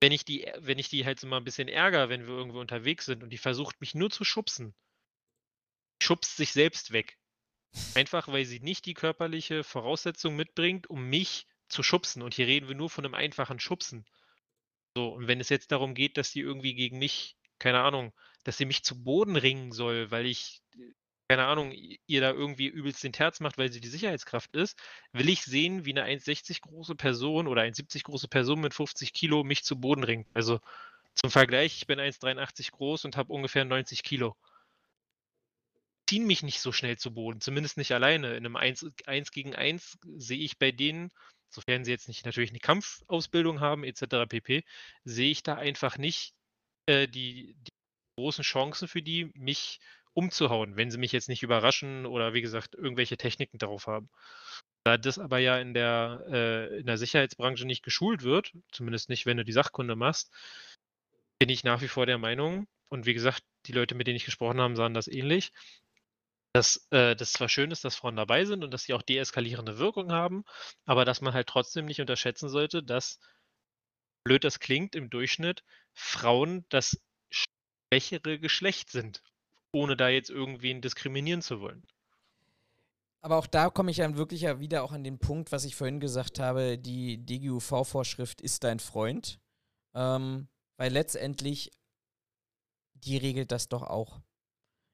Wenn ich die, wenn ich die halt so mal ein bisschen ärgere, wenn wir irgendwo unterwegs sind und die versucht mich nur zu schubsen, schubst sich selbst weg. Einfach weil sie nicht die körperliche Voraussetzung mitbringt, um mich zu schubsen. Und hier reden wir nur von einem einfachen Schubsen. So, und wenn es jetzt darum geht, dass die irgendwie gegen mich, keine Ahnung, dass sie mich zu Boden ringen soll, weil ich keine Ahnung, ihr da irgendwie übelst den Terz macht, weil sie die Sicherheitskraft ist, will ich sehen, wie eine 1,60 große Person oder 1,70 große Person mit 50 Kilo mich zu Boden ringt. Also zum Vergleich, ich bin 1,83 groß und habe ungefähr 90 Kilo. Ziehen mich nicht so schnell zu Boden, zumindest nicht alleine. In einem 1, 1 gegen 1 sehe ich bei denen, sofern sie jetzt nicht natürlich eine Kampfausbildung haben, etc. pp., sehe ich da einfach nicht äh, die, die großen Chancen für die, mich umzuhauen, wenn sie mich jetzt nicht überraschen oder wie gesagt irgendwelche Techniken darauf haben. Da das aber ja in der, äh, in der Sicherheitsbranche nicht geschult wird, zumindest nicht, wenn du die Sachkunde machst, bin ich nach wie vor der Meinung, und wie gesagt, die Leute, mit denen ich gesprochen habe, sahen das ähnlich, dass äh, das zwar schön ist, dass Frauen dabei sind und dass sie auch deeskalierende Wirkung haben, aber dass man halt trotzdem nicht unterschätzen sollte, dass, blöd das klingt, im Durchschnitt Frauen das schwächere Geschlecht sind ohne da jetzt irgendwen diskriminieren zu wollen. Aber auch da komme ich dann wirklich ja wieder auch an den Punkt, was ich vorhin gesagt habe, die DGUV-Vorschrift ist dein Freund. Ähm, weil letztendlich, die regelt das doch auch.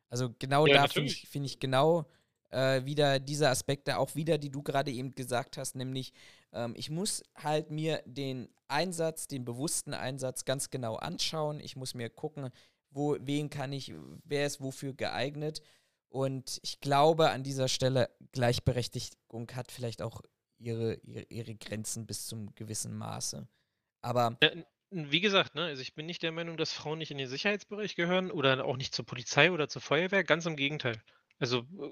Also genau ja, da finde ich, find ich genau äh, wieder diese Aspekte, auch wieder, die du gerade eben gesagt hast, nämlich ähm, ich muss halt mir den Einsatz, den bewussten Einsatz ganz genau anschauen. Ich muss mir gucken, wo, wen kann ich, wer ist wofür geeignet. Und ich glaube, an dieser Stelle, Gleichberechtigung hat vielleicht auch ihre, ihre, ihre Grenzen bis zum gewissen Maße. Aber. Ja, wie gesagt, ne, also ich bin nicht der Meinung, dass Frauen nicht in den Sicherheitsbereich gehören oder auch nicht zur Polizei oder zur Feuerwehr. Ganz im Gegenteil. Also äh,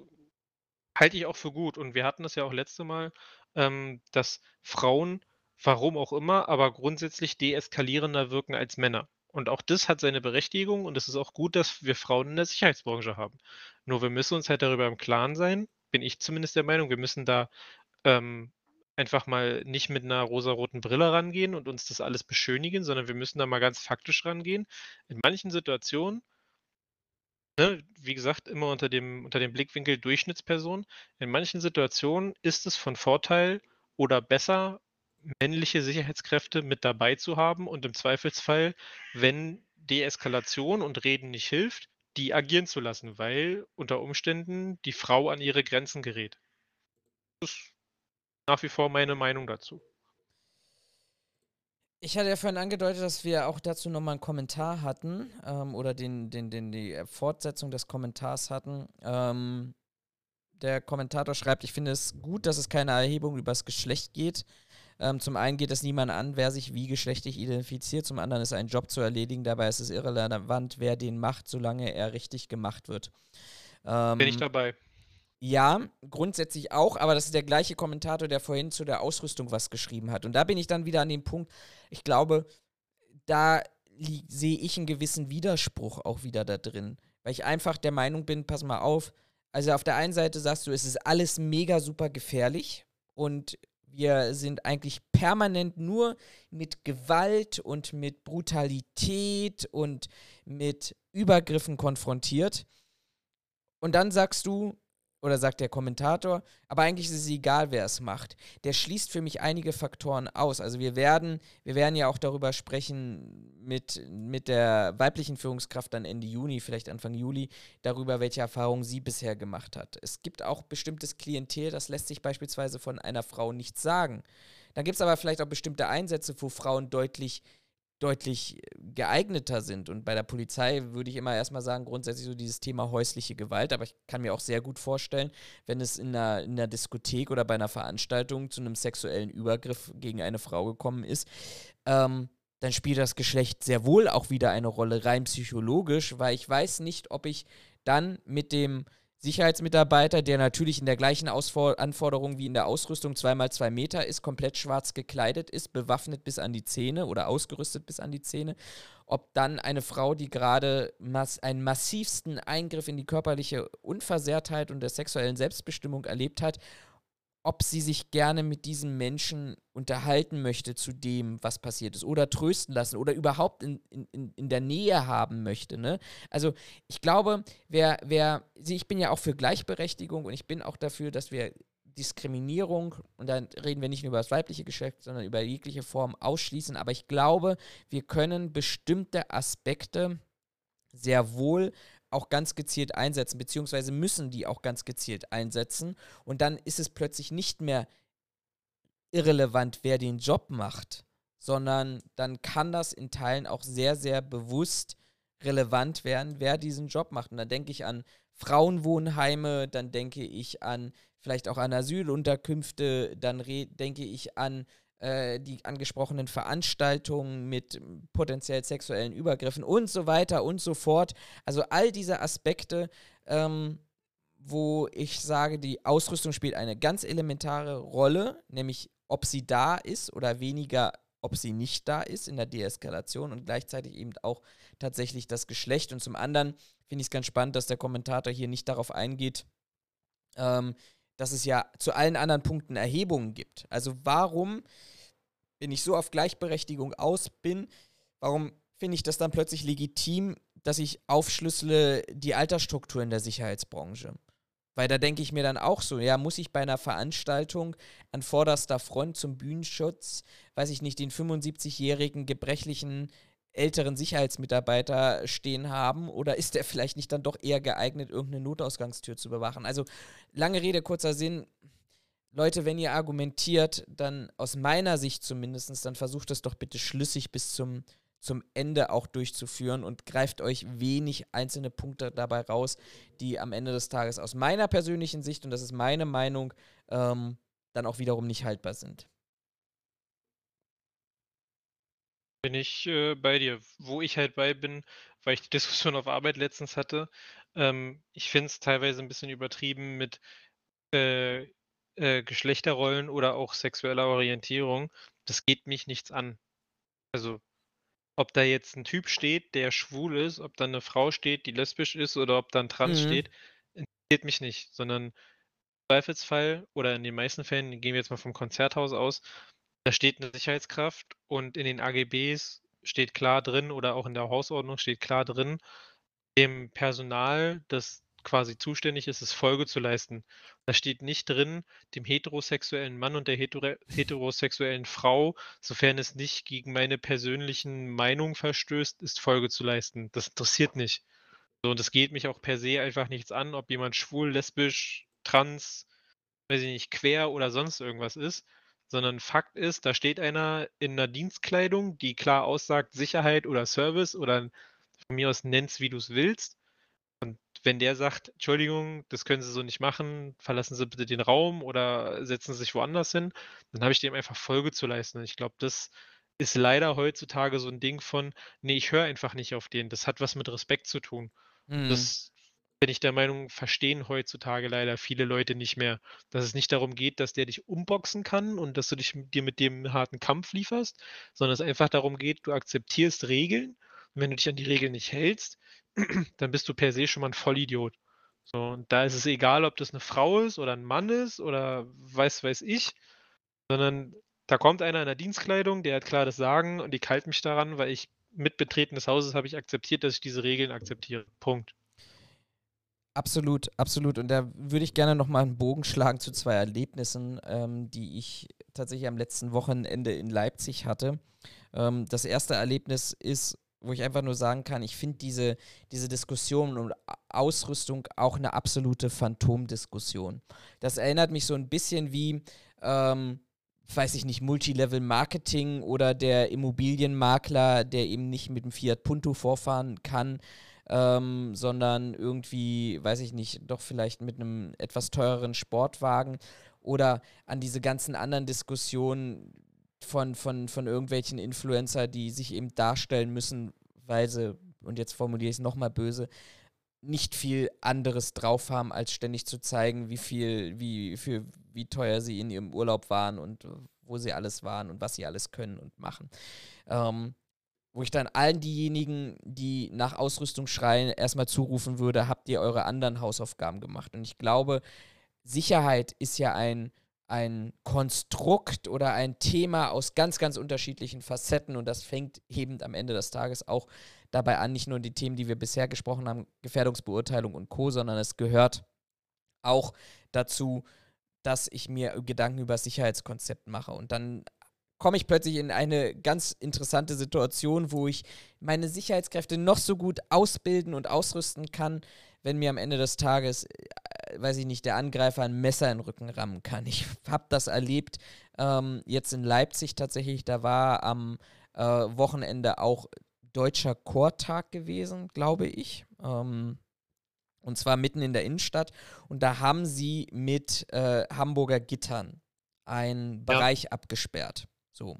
halte ich auch für gut. Und wir hatten das ja auch letzte Mal, ähm, dass Frauen, warum auch immer, aber grundsätzlich deeskalierender wirken als Männer. Und auch das hat seine Berechtigung und es ist auch gut, dass wir Frauen in der Sicherheitsbranche haben. Nur wir müssen uns halt darüber im Klaren sein, bin ich zumindest der Meinung, wir müssen da ähm, einfach mal nicht mit einer rosaroten Brille rangehen und uns das alles beschönigen, sondern wir müssen da mal ganz faktisch rangehen. In manchen Situationen, ne, wie gesagt, immer unter dem, unter dem Blickwinkel Durchschnittsperson, in manchen Situationen ist es von Vorteil oder besser, männliche Sicherheitskräfte mit dabei zu haben und im Zweifelsfall, wenn Deeskalation und Reden nicht hilft, die agieren zu lassen, weil unter Umständen die Frau an ihre Grenzen gerät. Das ist nach wie vor meine Meinung dazu. Ich hatte ja vorhin angedeutet, dass wir auch dazu nochmal einen Kommentar hatten ähm, oder den, den, den, die Fortsetzung des Kommentars hatten. Ähm, der Kommentator schreibt, ich finde es gut, dass es keine Erhebung über das Geschlecht geht. Ähm, zum einen geht es niemand an, wer sich wie geschlechtlich identifiziert, zum anderen ist ein Job zu erledigen, dabei ist es irrelevant, wer den macht, solange er richtig gemacht wird. Ähm, Bin ich dabei. Ja, grundsätzlich auch, aber das ist der gleiche Kommentator, der vorhin zu der Ausrüstung was geschrieben hat. Und da bin ich dann wieder an dem Punkt, ich glaube, da sehe ich einen gewissen Widerspruch auch wieder da drin. Weil ich einfach der Meinung bin, pass mal auf, also auf der einen Seite sagst du, es ist alles mega super gefährlich und wir sind eigentlich permanent nur mit Gewalt und mit Brutalität und mit Übergriffen konfrontiert. Und dann sagst du, oder sagt der Kommentator, aber eigentlich ist es egal, wer es macht. Der schließt für mich einige Faktoren aus. Also wir werden, wir werden ja auch darüber sprechen mit, mit der weiblichen Führungskraft dann Ende Juni, vielleicht Anfang Juli, darüber, welche Erfahrungen sie bisher gemacht hat. Es gibt auch bestimmtes Klientel, das lässt sich beispielsweise von einer Frau nicht sagen. Dann gibt es aber vielleicht auch bestimmte Einsätze, wo Frauen deutlich deutlich geeigneter sind. Und bei der Polizei würde ich immer erstmal sagen, grundsätzlich so dieses Thema häusliche Gewalt. Aber ich kann mir auch sehr gut vorstellen, wenn es in einer, in einer Diskothek oder bei einer Veranstaltung zu einem sexuellen Übergriff gegen eine Frau gekommen ist, ähm, dann spielt das Geschlecht sehr wohl auch wieder eine Rolle, rein psychologisch, weil ich weiß nicht, ob ich dann mit dem Sicherheitsmitarbeiter, der natürlich in der gleichen Ausfor Anforderung wie in der Ausrüstung zweimal zwei Meter ist, komplett schwarz gekleidet ist, bewaffnet bis an die Zähne oder ausgerüstet bis an die Zähne, ob dann eine Frau, die gerade mass einen massivsten Eingriff in die körperliche Unversehrtheit und der sexuellen Selbstbestimmung erlebt hat, ob sie sich gerne mit diesem Menschen unterhalten möchte zu dem, was passiert ist, oder trösten lassen oder überhaupt in, in, in der Nähe haben möchte. Ne? Also ich glaube, wer, wer, ich bin ja auch für Gleichberechtigung und ich bin auch dafür, dass wir Diskriminierung, und dann reden wir nicht nur über das weibliche Geschlecht, sondern über jegliche Form ausschließen, aber ich glaube, wir können bestimmte Aspekte sehr wohl auch ganz gezielt einsetzen, beziehungsweise müssen die auch ganz gezielt einsetzen. Und dann ist es plötzlich nicht mehr irrelevant, wer den Job macht, sondern dann kann das in Teilen auch sehr, sehr bewusst relevant werden, wer diesen Job macht. Und da denke ich an Frauenwohnheime, dann denke ich an vielleicht auch an Asylunterkünfte, dann denke ich an äh, die angesprochenen Veranstaltungen mit potenziell sexuellen Übergriffen und so weiter und so fort. Also all diese Aspekte, ähm, wo ich sage, die Ausrüstung spielt eine ganz elementare Rolle, nämlich ob sie da ist oder weniger, ob sie nicht da ist in der Deeskalation und gleichzeitig eben auch tatsächlich das Geschlecht. Und zum anderen finde ich es ganz spannend, dass der Kommentator hier nicht darauf eingeht, ähm, dass es ja zu allen anderen Punkten Erhebungen gibt. Also warum wenn ich so auf Gleichberechtigung aus bin, warum finde ich das dann plötzlich legitim, dass ich aufschlüssele die Altersstruktur in der Sicherheitsbranche? Weil da denke ich mir dann auch so, ja, muss ich bei einer Veranstaltung an vorderster Front zum Bühnenschutz, weiß ich nicht, den 75-jährigen gebrechlichen älteren Sicherheitsmitarbeiter stehen haben oder ist der vielleicht nicht dann doch eher geeignet, irgendeine Notausgangstür zu bewachen? Also lange Rede, kurzer Sinn, Leute, wenn ihr argumentiert, dann aus meiner Sicht zumindest, dann versucht es doch bitte schlüssig bis zum, zum Ende auch durchzuführen und greift euch wenig einzelne Punkte dabei raus, die am Ende des Tages aus meiner persönlichen Sicht, und das ist meine Meinung, ähm, dann auch wiederum nicht haltbar sind. Bin ich äh, bei dir. Wo ich halt bei bin, weil ich die Diskussion auf Arbeit letztens hatte, ähm, ich finde es teilweise ein bisschen übertrieben mit äh, äh, Geschlechterrollen oder auch sexueller Orientierung, das geht mich nichts an. Also, ob da jetzt ein Typ steht, der schwul ist, ob da eine Frau steht, die lesbisch ist oder ob da 'n Trans Mhm. steht, interessiert mich nicht, sondern Zweifelsfall oder in den meisten Fällen, gehen wir jetzt mal vom Konzerthaus aus, da steht eine Sicherheitskraft und in den AGBs steht klar drin oder auch in der Hausordnung steht klar drin, dem Personal, das quasi zuständig ist, es Folge zu leisten. Da steht nicht drin, dem heterosexuellen Mann und der heterosexuellen Frau, sofern es nicht gegen meine persönlichen Meinungen verstößt, ist Folge zu leisten. Das interessiert nicht. So, und das geht mich auch per se einfach nichts an, ob jemand schwul, lesbisch, trans, weiß ich nicht, quer oder sonst irgendwas ist. Sondern Fakt ist, da steht einer in einer Dienstkleidung, die klar aussagt Sicherheit oder Service oder von mir aus nennst, wie du es willst wenn der sagt, Entschuldigung, das können Sie so nicht machen, verlassen Sie bitte den Raum oder setzen Sie sich woanders hin, dann habe ich dem einfach Folge zu leisten. ich glaube, das ist leider heutzutage so ein Ding von, nee, ich höre einfach nicht auf den. Das hat was mit Respekt zu tun. Mhm. Das bin ich der Meinung, verstehen heutzutage leider viele Leute nicht mehr. Dass es nicht darum geht, dass der dich umboxen kann und dass du dich dir mit dem harten Kampf lieferst, sondern es einfach darum geht, du akzeptierst Regeln. Und wenn du dich an die Regeln nicht hältst, dann bist du per se schon mal ein Vollidiot. So, und da ist es egal, ob das eine Frau ist oder ein Mann ist oder weiß, weiß ich, sondern da kommt einer in der Dienstkleidung, der hat klar das Sagen und ich halte mich daran, weil ich mit Betreten des Hauses habe ich akzeptiert, dass ich diese Regeln akzeptiere. Punkt. Absolut, absolut. Und da würde ich gerne nochmal einen Bogen schlagen zu zwei Erlebnissen, ähm, die ich tatsächlich am letzten Wochenende in Leipzig hatte. Ähm, das erste Erlebnis ist wo ich einfach nur sagen kann, ich finde diese, diese Diskussion um Ausrüstung auch eine absolute Phantomdiskussion. Das erinnert mich so ein bisschen wie, ähm, weiß ich nicht, Multilevel-Marketing oder der Immobilienmakler, der eben nicht mit dem Fiat Punto vorfahren kann, ähm, sondern irgendwie, weiß ich nicht, doch vielleicht mit einem etwas teureren Sportwagen oder an diese ganzen anderen Diskussionen, von, von, von irgendwelchen Influencer, die sich eben darstellen müssen, weil sie, und jetzt formuliere ich es nochmal böse, nicht viel anderes drauf haben, als ständig zu zeigen, wie viel, wie, für, wie teuer sie in ihrem Urlaub waren und wo sie alles waren und was sie alles können und machen. Ähm, wo ich dann allen diejenigen, die nach Ausrüstung schreien, erstmal zurufen würde, habt ihr eure anderen Hausaufgaben gemacht. Und ich glaube, Sicherheit ist ja ein ein Konstrukt oder ein Thema aus ganz, ganz unterschiedlichen Facetten und das fängt eben am Ende des Tages auch dabei an, nicht nur die Themen, die wir bisher gesprochen haben, Gefährdungsbeurteilung und Co., sondern es gehört auch dazu, dass ich mir Gedanken über das Sicherheitskonzept mache und dann komme ich plötzlich in eine ganz interessante Situation, wo ich meine Sicherheitskräfte noch so gut ausbilden und ausrüsten kann, wenn mir am Ende des Tages weiß ich nicht, der Angreifer ein Messer in den Rücken rammen kann. Ich habe das erlebt ähm, jetzt in Leipzig tatsächlich. Da war am äh, Wochenende auch Deutscher Chortag gewesen, glaube ich. Ähm, und zwar mitten in der Innenstadt. Und da haben sie mit äh, Hamburger Gittern einen Bereich ja. abgesperrt. So.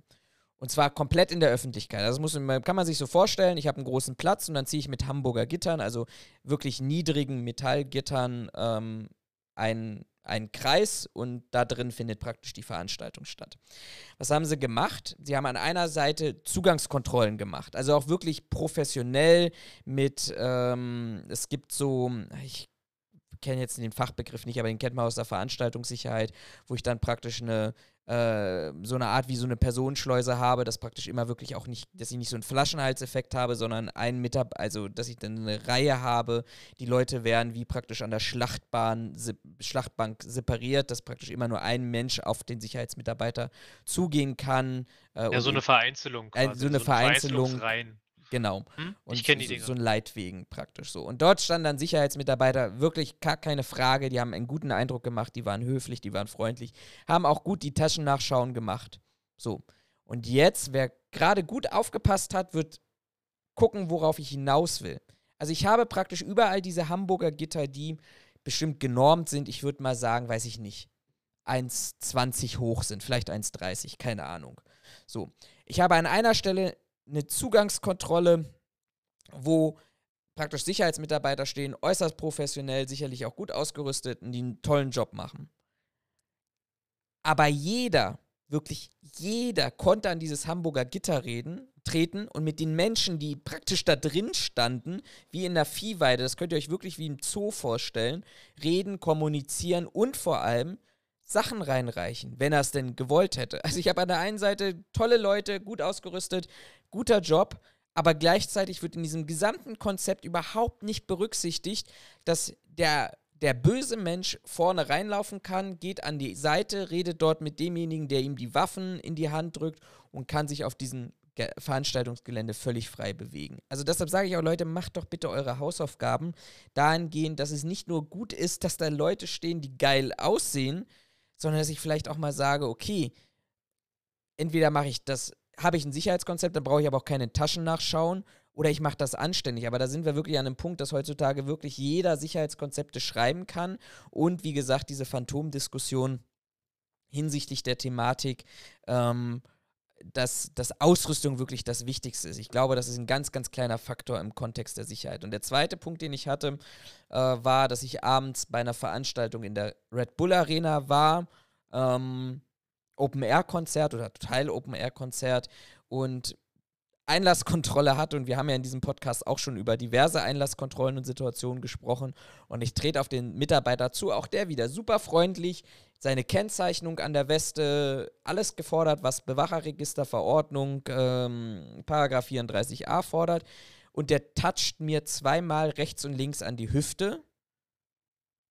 Und zwar komplett in der Öffentlichkeit. Das muss, kann man sich so vorstellen. Ich habe einen großen Platz und dann ziehe ich mit Hamburger Gittern, also wirklich niedrigen Metallgittern, ähm, einen, einen Kreis und da drin findet praktisch die Veranstaltung statt. Was haben sie gemacht? Sie haben an einer Seite Zugangskontrollen gemacht. Also auch wirklich professionell mit, ähm, es gibt so, ich kenne jetzt den Fachbegriff nicht, aber den kennt man aus der Veranstaltungssicherheit, wo ich dann praktisch eine äh, so eine Art wie so eine Personenschleuse habe, dass praktisch immer wirklich auch nicht, dass ich nicht so einen Flaschenhalseffekt habe, sondern einen Mitarbeiter, also dass ich dann eine Reihe habe, die Leute werden wie praktisch an der Schlachtbahn, Schlachtbank separiert, dass praktisch immer nur ein Mensch auf den Sicherheitsmitarbeiter zugehen kann. Äh, ja, so eine Vereinzelung quasi. Äh, so eine so Vereinzelung. Genau. Hm? Und ich kenne die so, so ein Leitwegen praktisch so. Und dort standen dann Sicherheitsmitarbeiter, wirklich gar keine Frage, die haben einen guten Eindruck gemacht, die waren höflich, die waren freundlich, haben auch gut die Taschennachschauen gemacht. So. Und jetzt, wer gerade gut aufgepasst hat, wird gucken, worauf ich hinaus will. Also ich habe praktisch überall diese Hamburger Gitter, die bestimmt genormt sind. Ich würde mal sagen, weiß ich nicht, 1,20 hoch sind, vielleicht 1,30, keine Ahnung. So. Ich habe an einer Stelle eine Zugangskontrolle, wo praktisch Sicherheitsmitarbeiter stehen, äußerst professionell, sicherlich auch gut ausgerüstet und die einen tollen Job machen. Aber jeder, wirklich jeder konnte an dieses Hamburger Gitter reden, treten und mit den Menschen, die praktisch da drin standen, wie in der Viehweide, das könnt ihr euch wirklich wie im Zoo vorstellen, reden, kommunizieren und vor allem Sachen reinreichen, wenn er es denn gewollt hätte. Also ich habe an der einen Seite tolle Leute, gut ausgerüstet, guter Job, aber gleichzeitig wird in diesem gesamten Konzept überhaupt nicht berücksichtigt, dass der der böse Mensch vorne reinlaufen kann, geht an die Seite, redet dort mit demjenigen, der ihm die Waffen in die Hand drückt und kann sich auf diesem Veranstaltungsgelände völlig frei bewegen. Also deshalb sage ich auch, Leute, macht doch bitte eure Hausaufgaben dahingehend, dass es nicht nur gut ist, dass da Leute stehen, die geil aussehen, sondern dass ich vielleicht auch mal sage, okay, entweder mache ich das, habe ich ein Sicherheitskonzept, dann brauche ich aber auch keine Taschen nachschauen oder ich mache das anständig. Aber da sind wir wirklich an einem Punkt, dass heutzutage wirklich jeder Sicherheitskonzepte schreiben kann. Und wie gesagt, diese Phantomdiskussion hinsichtlich der Thematik, ähm, dass, dass Ausrüstung wirklich das Wichtigste ist. Ich glaube, das ist ein ganz, ganz kleiner Faktor im Kontext der Sicherheit. Und der zweite Punkt, den ich hatte, äh, war, dass ich abends bei einer Veranstaltung in der Red Bull Arena war. Ähm, Open-Air-Konzert oder total Open-Air-Konzert und Einlasskontrolle hat. Und wir haben ja in diesem Podcast auch schon über diverse Einlasskontrollen und Situationen gesprochen. Und ich trete auf den Mitarbeiter zu, auch der wieder super freundlich, seine Kennzeichnung an der Weste, alles gefordert, was Bewacherregisterverordnung ähm, Paragraph 34a fordert. Und der toucht mir zweimal rechts und links an die Hüfte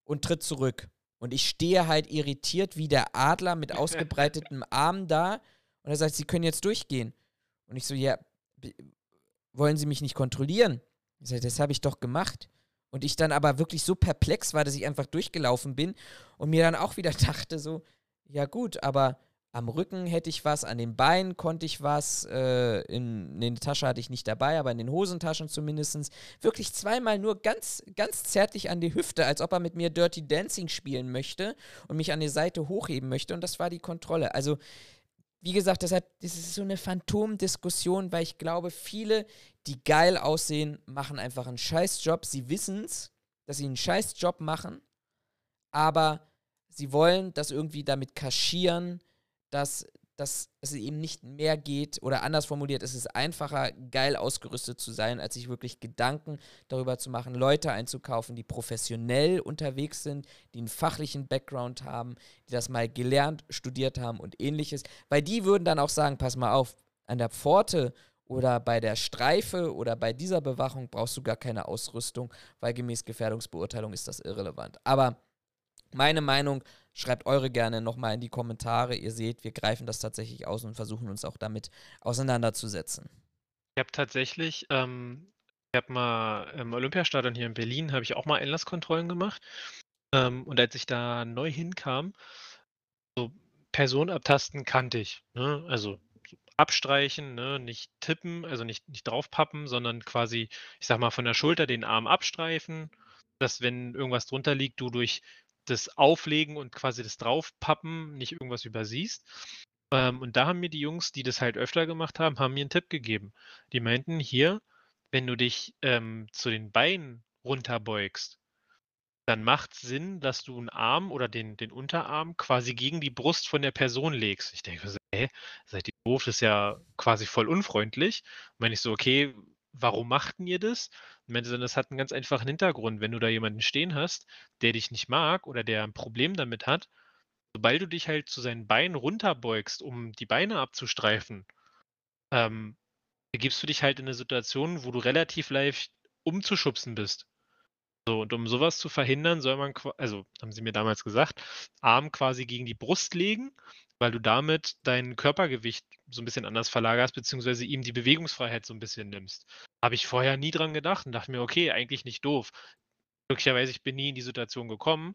und tritt zurück und ich stehe halt irritiert wie der Adler mit ausgebreitetem Arm da und er sagt, Sie können jetzt durchgehen. Und ich so, ja, wollen Sie mich nicht kontrollieren? Ich sage, das habe ich doch gemacht. Und ich dann aber wirklich so perplex war, dass ich einfach durchgelaufen bin und mir dann auch wieder dachte so, ja gut, aber am Rücken hätte ich was, an den Beinen konnte ich was, äh, in, in der Tasche hatte ich nicht dabei, aber in den Hosentaschen zumindest. Wirklich zweimal nur ganz, ganz zärtlich an die Hüfte, als ob er mit mir Dirty Dancing spielen möchte und mich an die Seite hochheben möchte. Und das war die Kontrolle. Also wie gesagt, deshalb, das ist so eine Phantomdiskussion, weil ich glaube, viele, die geil aussehen, machen einfach einen Scheißjob. Sie wissen es, dass sie einen Scheißjob machen, aber sie wollen das irgendwie damit kaschieren, dass dass es eben nicht mehr geht oder anders formuliert, es ist einfacher, geil ausgerüstet zu sein, als sich wirklich Gedanken darüber zu machen, Leute einzukaufen, die professionell unterwegs sind, die einen fachlichen Background haben, die das mal gelernt, studiert haben und ähnliches. Weil die würden dann auch sagen, pass mal auf, an der Pforte oder bei der Streife oder bei dieser Bewachung brauchst du gar keine Ausrüstung, weil gemäß Gefährdungsbeurteilung ist das irrelevant. Aber meine Meinung, schreibt eure gerne nochmal in die Kommentare. Ihr seht, wir greifen das tatsächlich aus und versuchen uns auch damit auseinanderzusetzen. Ich habe tatsächlich, ähm, ich habe mal im Olympiastadion hier in Berlin, habe ich auch mal Einlasskontrollen gemacht. Ähm, und als ich da neu hinkam, so Person abtasten kannte ich. Ne? Also abstreichen, ne? nicht tippen, also nicht, nicht draufpappen, sondern quasi, ich sag mal, von der Schulter den Arm abstreifen, dass wenn irgendwas drunter liegt, du durch das Auflegen und quasi das Draufpappen nicht irgendwas übersiehst. Ähm, und da haben mir die Jungs, die das halt öfter gemacht haben, haben mir einen Tipp gegeben. Die meinten, hier, wenn du dich ähm, zu den Beinen runterbeugst, dann macht es Sinn, dass du einen Arm oder den, den Unterarm quasi gegen die Brust von der Person legst. Ich denke, hä, seid ihr doof, das ist ja quasi voll unfreundlich. Meine ich so, okay, warum machten ihr das? Und meinte das hat einen ganz einfachen Hintergrund. Wenn du da jemanden stehen hast, der dich nicht mag oder der ein Problem damit hat, sobald du dich halt zu seinen Beinen runterbeugst, um die Beine abzustreifen, ähm, begibst du dich halt in eine Situation, wo du relativ leicht umzuschubsen bist. So, und um sowas zu verhindern, soll man, also haben sie mir damals gesagt, Arm quasi gegen die Brust legen weil du damit dein Körpergewicht so ein bisschen anders verlagerst, beziehungsweise ihm die Bewegungsfreiheit so ein bisschen nimmst. Habe ich vorher nie dran gedacht und dachte mir, okay, eigentlich nicht doof. Glücklicherweise, ich bin nie in die Situation gekommen,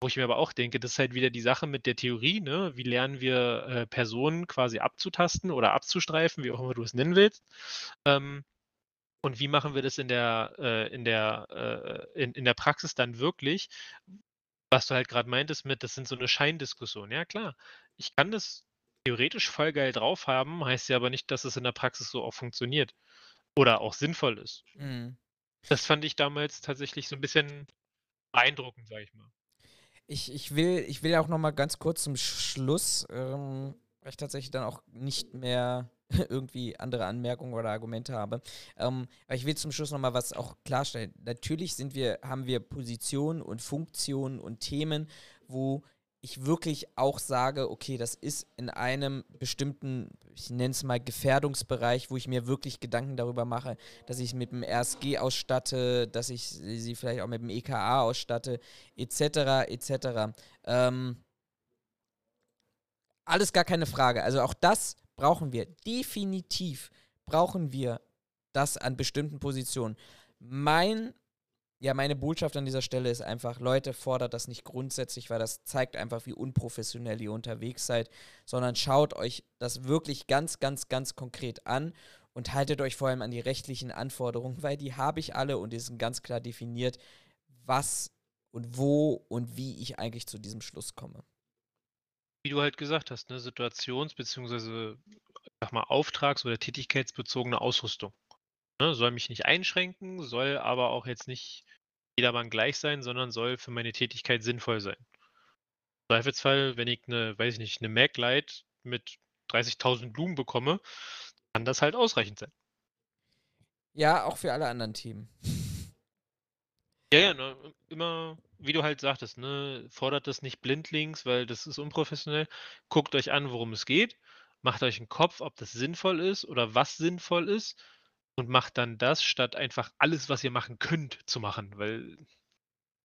wo ich mir aber auch denke, das ist halt wieder die Sache mit der Theorie, ne? Wie lernen wir äh, Personen quasi abzutasten oder abzustreifen, wie auch immer du es nennen willst. Ähm, und wie machen wir das in der, äh, in, der, äh, in, in der Praxis dann wirklich? Was du halt gerade meintest mit, das sind so eine Scheindiskussion. Ja, klar. Ich kann das theoretisch voll geil drauf haben, heißt ja aber nicht, dass es in der Praxis so auch funktioniert oder auch sinnvoll ist. Mhm. Das fand ich damals tatsächlich so ein bisschen beeindruckend, sag ich mal. Ich, ich, will, ich will auch noch mal ganz kurz zum Schluss ähm, weil ich tatsächlich dann auch nicht mehr irgendwie andere Anmerkungen oder Argumente habe. Ähm, aber ich will zum Schluss nochmal was auch klarstellen. Natürlich sind wir, haben wir Positionen und Funktionen und Themen, wo ich wirklich auch sage, okay, das ist in einem bestimmten, ich nenne es mal Gefährdungsbereich, wo ich mir wirklich Gedanken darüber mache, dass ich mit dem RSG ausstatte, dass ich sie vielleicht auch mit dem EKA ausstatte, etc., etc. Ähm, alles gar keine Frage. Also auch das brauchen wir. Definitiv brauchen wir das an bestimmten Positionen. Mein ja, meine Botschaft an dieser Stelle ist einfach, Leute, fordert das nicht grundsätzlich, weil das zeigt einfach, wie unprofessionell ihr unterwegs seid, sondern schaut euch das wirklich ganz, ganz, ganz konkret an und haltet euch vor allem an die rechtlichen Anforderungen, weil die habe ich alle und die sind ganz klar definiert, was und wo und wie ich eigentlich zu diesem Schluss komme. Wie du halt gesagt hast, ne, situations- bzw. sag mal auftrags- oder tätigkeitsbezogene Ausrüstung. Ne, soll mich nicht einschränken, soll aber auch jetzt nicht jedermann gleich sein, sondern soll für meine Tätigkeit sinnvoll sein. Im Zweifelsfall, wenn ich eine, weiß ich nicht, eine Mac-Light mit 30.000 Blumen bekomme, kann das halt ausreichend sein. Ja, auch für alle anderen Themen. Ja, ja, ne, immer, wie du halt sagtest, ne, fordert das nicht blindlings, weil das ist unprofessionell. Guckt euch an, worum es geht. Macht euch einen Kopf, ob das sinnvoll ist oder was sinnvoll ist und macht dann das, statt einfach alles, was ihr machen könnt, zu machen, weil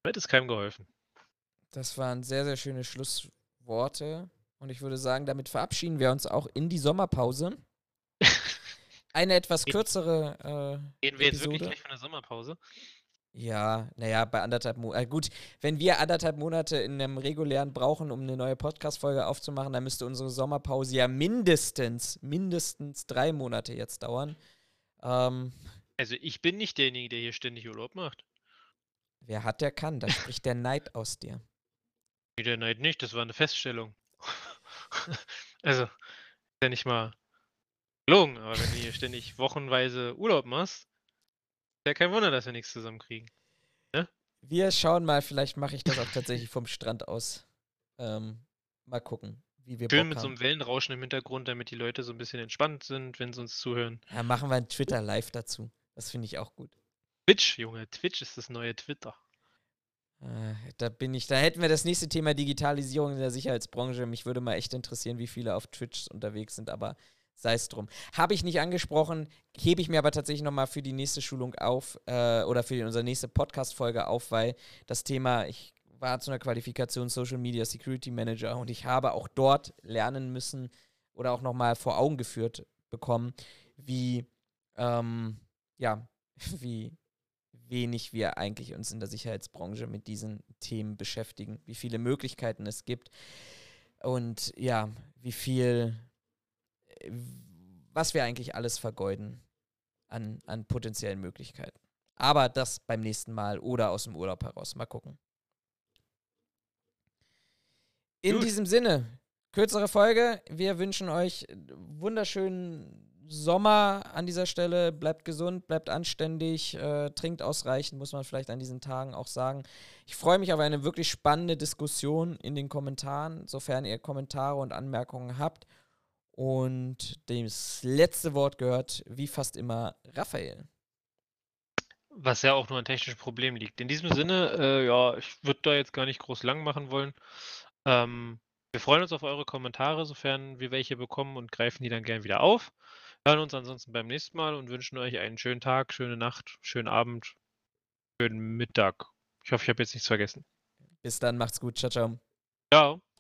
wird es keinem geholfen. Das waren sehr, sehr schöne Schlussworte. Und ich würde sagen, damit verabschieden wir uns auch in die Sommerpause. Eine etwas kürzere. Äh, Gehen wir jetzt wirklich gleich von der Sommerpause? Ja, naja, bei anderthalb Monaten. Äh, gut, wenn wir anderthalb Monate in einem regulären brauchen, um eine neue Podcast-Folge aufzumachen, dann müsste unsere Sommerpause ja mindestens, mindestens drei Monate jetzt dauern. Ähm, also ich bin nicht derjenige, der hier ständig Urlaub macht. Wer hat, der kann. Da spricht der Neid aus dir. Nee, der Neid nicht, das war eine Feststellung. also, ist ja nicht mal gelungen, aber wenn du hier ständig wochenweise Urlaub machst, ja kein Wunder, dass wir nichts zusammenkriegen. Ne? Wir schauen mal, vielleicht mache ich das auch tatsächlich vom Strand aus. Ähm, mal gucken wie wir Schön Bock mit haben. so einem Wellenrauschen im Hintergrund, damit die Leute so ein bisschen entspannt sind, wenn sie uns zuhören. Ja, machen wir ein Twitter live dazu. Das finde ich auch gut. Twitch, Junge, Twitch ist das neue Twitter. Äh, da bin ich, da hätten wir das nächste Thema Digitalisierung in der Sicherheitsbranche. Mich würde mal echt interessieren, wie viele auf Twitch unterwegs sind, aber sei es drum. Habe ich nicht angesprochen, hebe ich mir aber tatsächlich nochmal für die nächste Schulung auf äh, oder für unsere nächste Podcast-Folge auf, weil das Thema, ich war zu einer Qualifikation Social Media Security Manager und ich habe auch dort lernen müssen oder auch nochmal vor Augen geführt bekommen, wie, ähm, ja, wie wenig wir eigentlich uns in der Sicherheitsbranche mit diesen Themen beschäftigen, wie viele Möglichkeiten es gibt und ja, wie viel, was wir eigentlich alles vergeuden an, an potenziellen Möglichkeiten. Aber das beim nächsten Mal oder aus dem Urlaub heraus. Mal gucken. In Gut. diesem Sinne, kürzere Folge. Wir wünschen euch wunderschönen Sommer an dieser Stelle. Bleibt gesund, bleibt anständig, äh, trinkt ausreichend, muss man vielleicht an diesen Tagen auch sagen. Ich freue mich auf eine wirklich spannende Diskussion in den Kommentaren, sofern ihr Kommentare und Anmerkungen habt. Und das letzte Wort gehört, wie fast immer, Raphael. Was ja auch nur ein technisches Problem liegt. In diesem Sinne, äh, ja, ich würde da jetzt gar nicht groß lang machen wollen. Ähm, wir freuen uns auf eure Kommentare, sofern wir welche bekommen und greifen die dann gern wieder auf. Hören uns ansonsten beim nächsten Mal und wünschen euch einen schönen Tag, schöne Nacht, schönen Abend, schönen Mittag. Ich hoffe, ich habe jetzt nichts vergessen. Bis dann, macht's gut. Ciao, ciao. Ciao.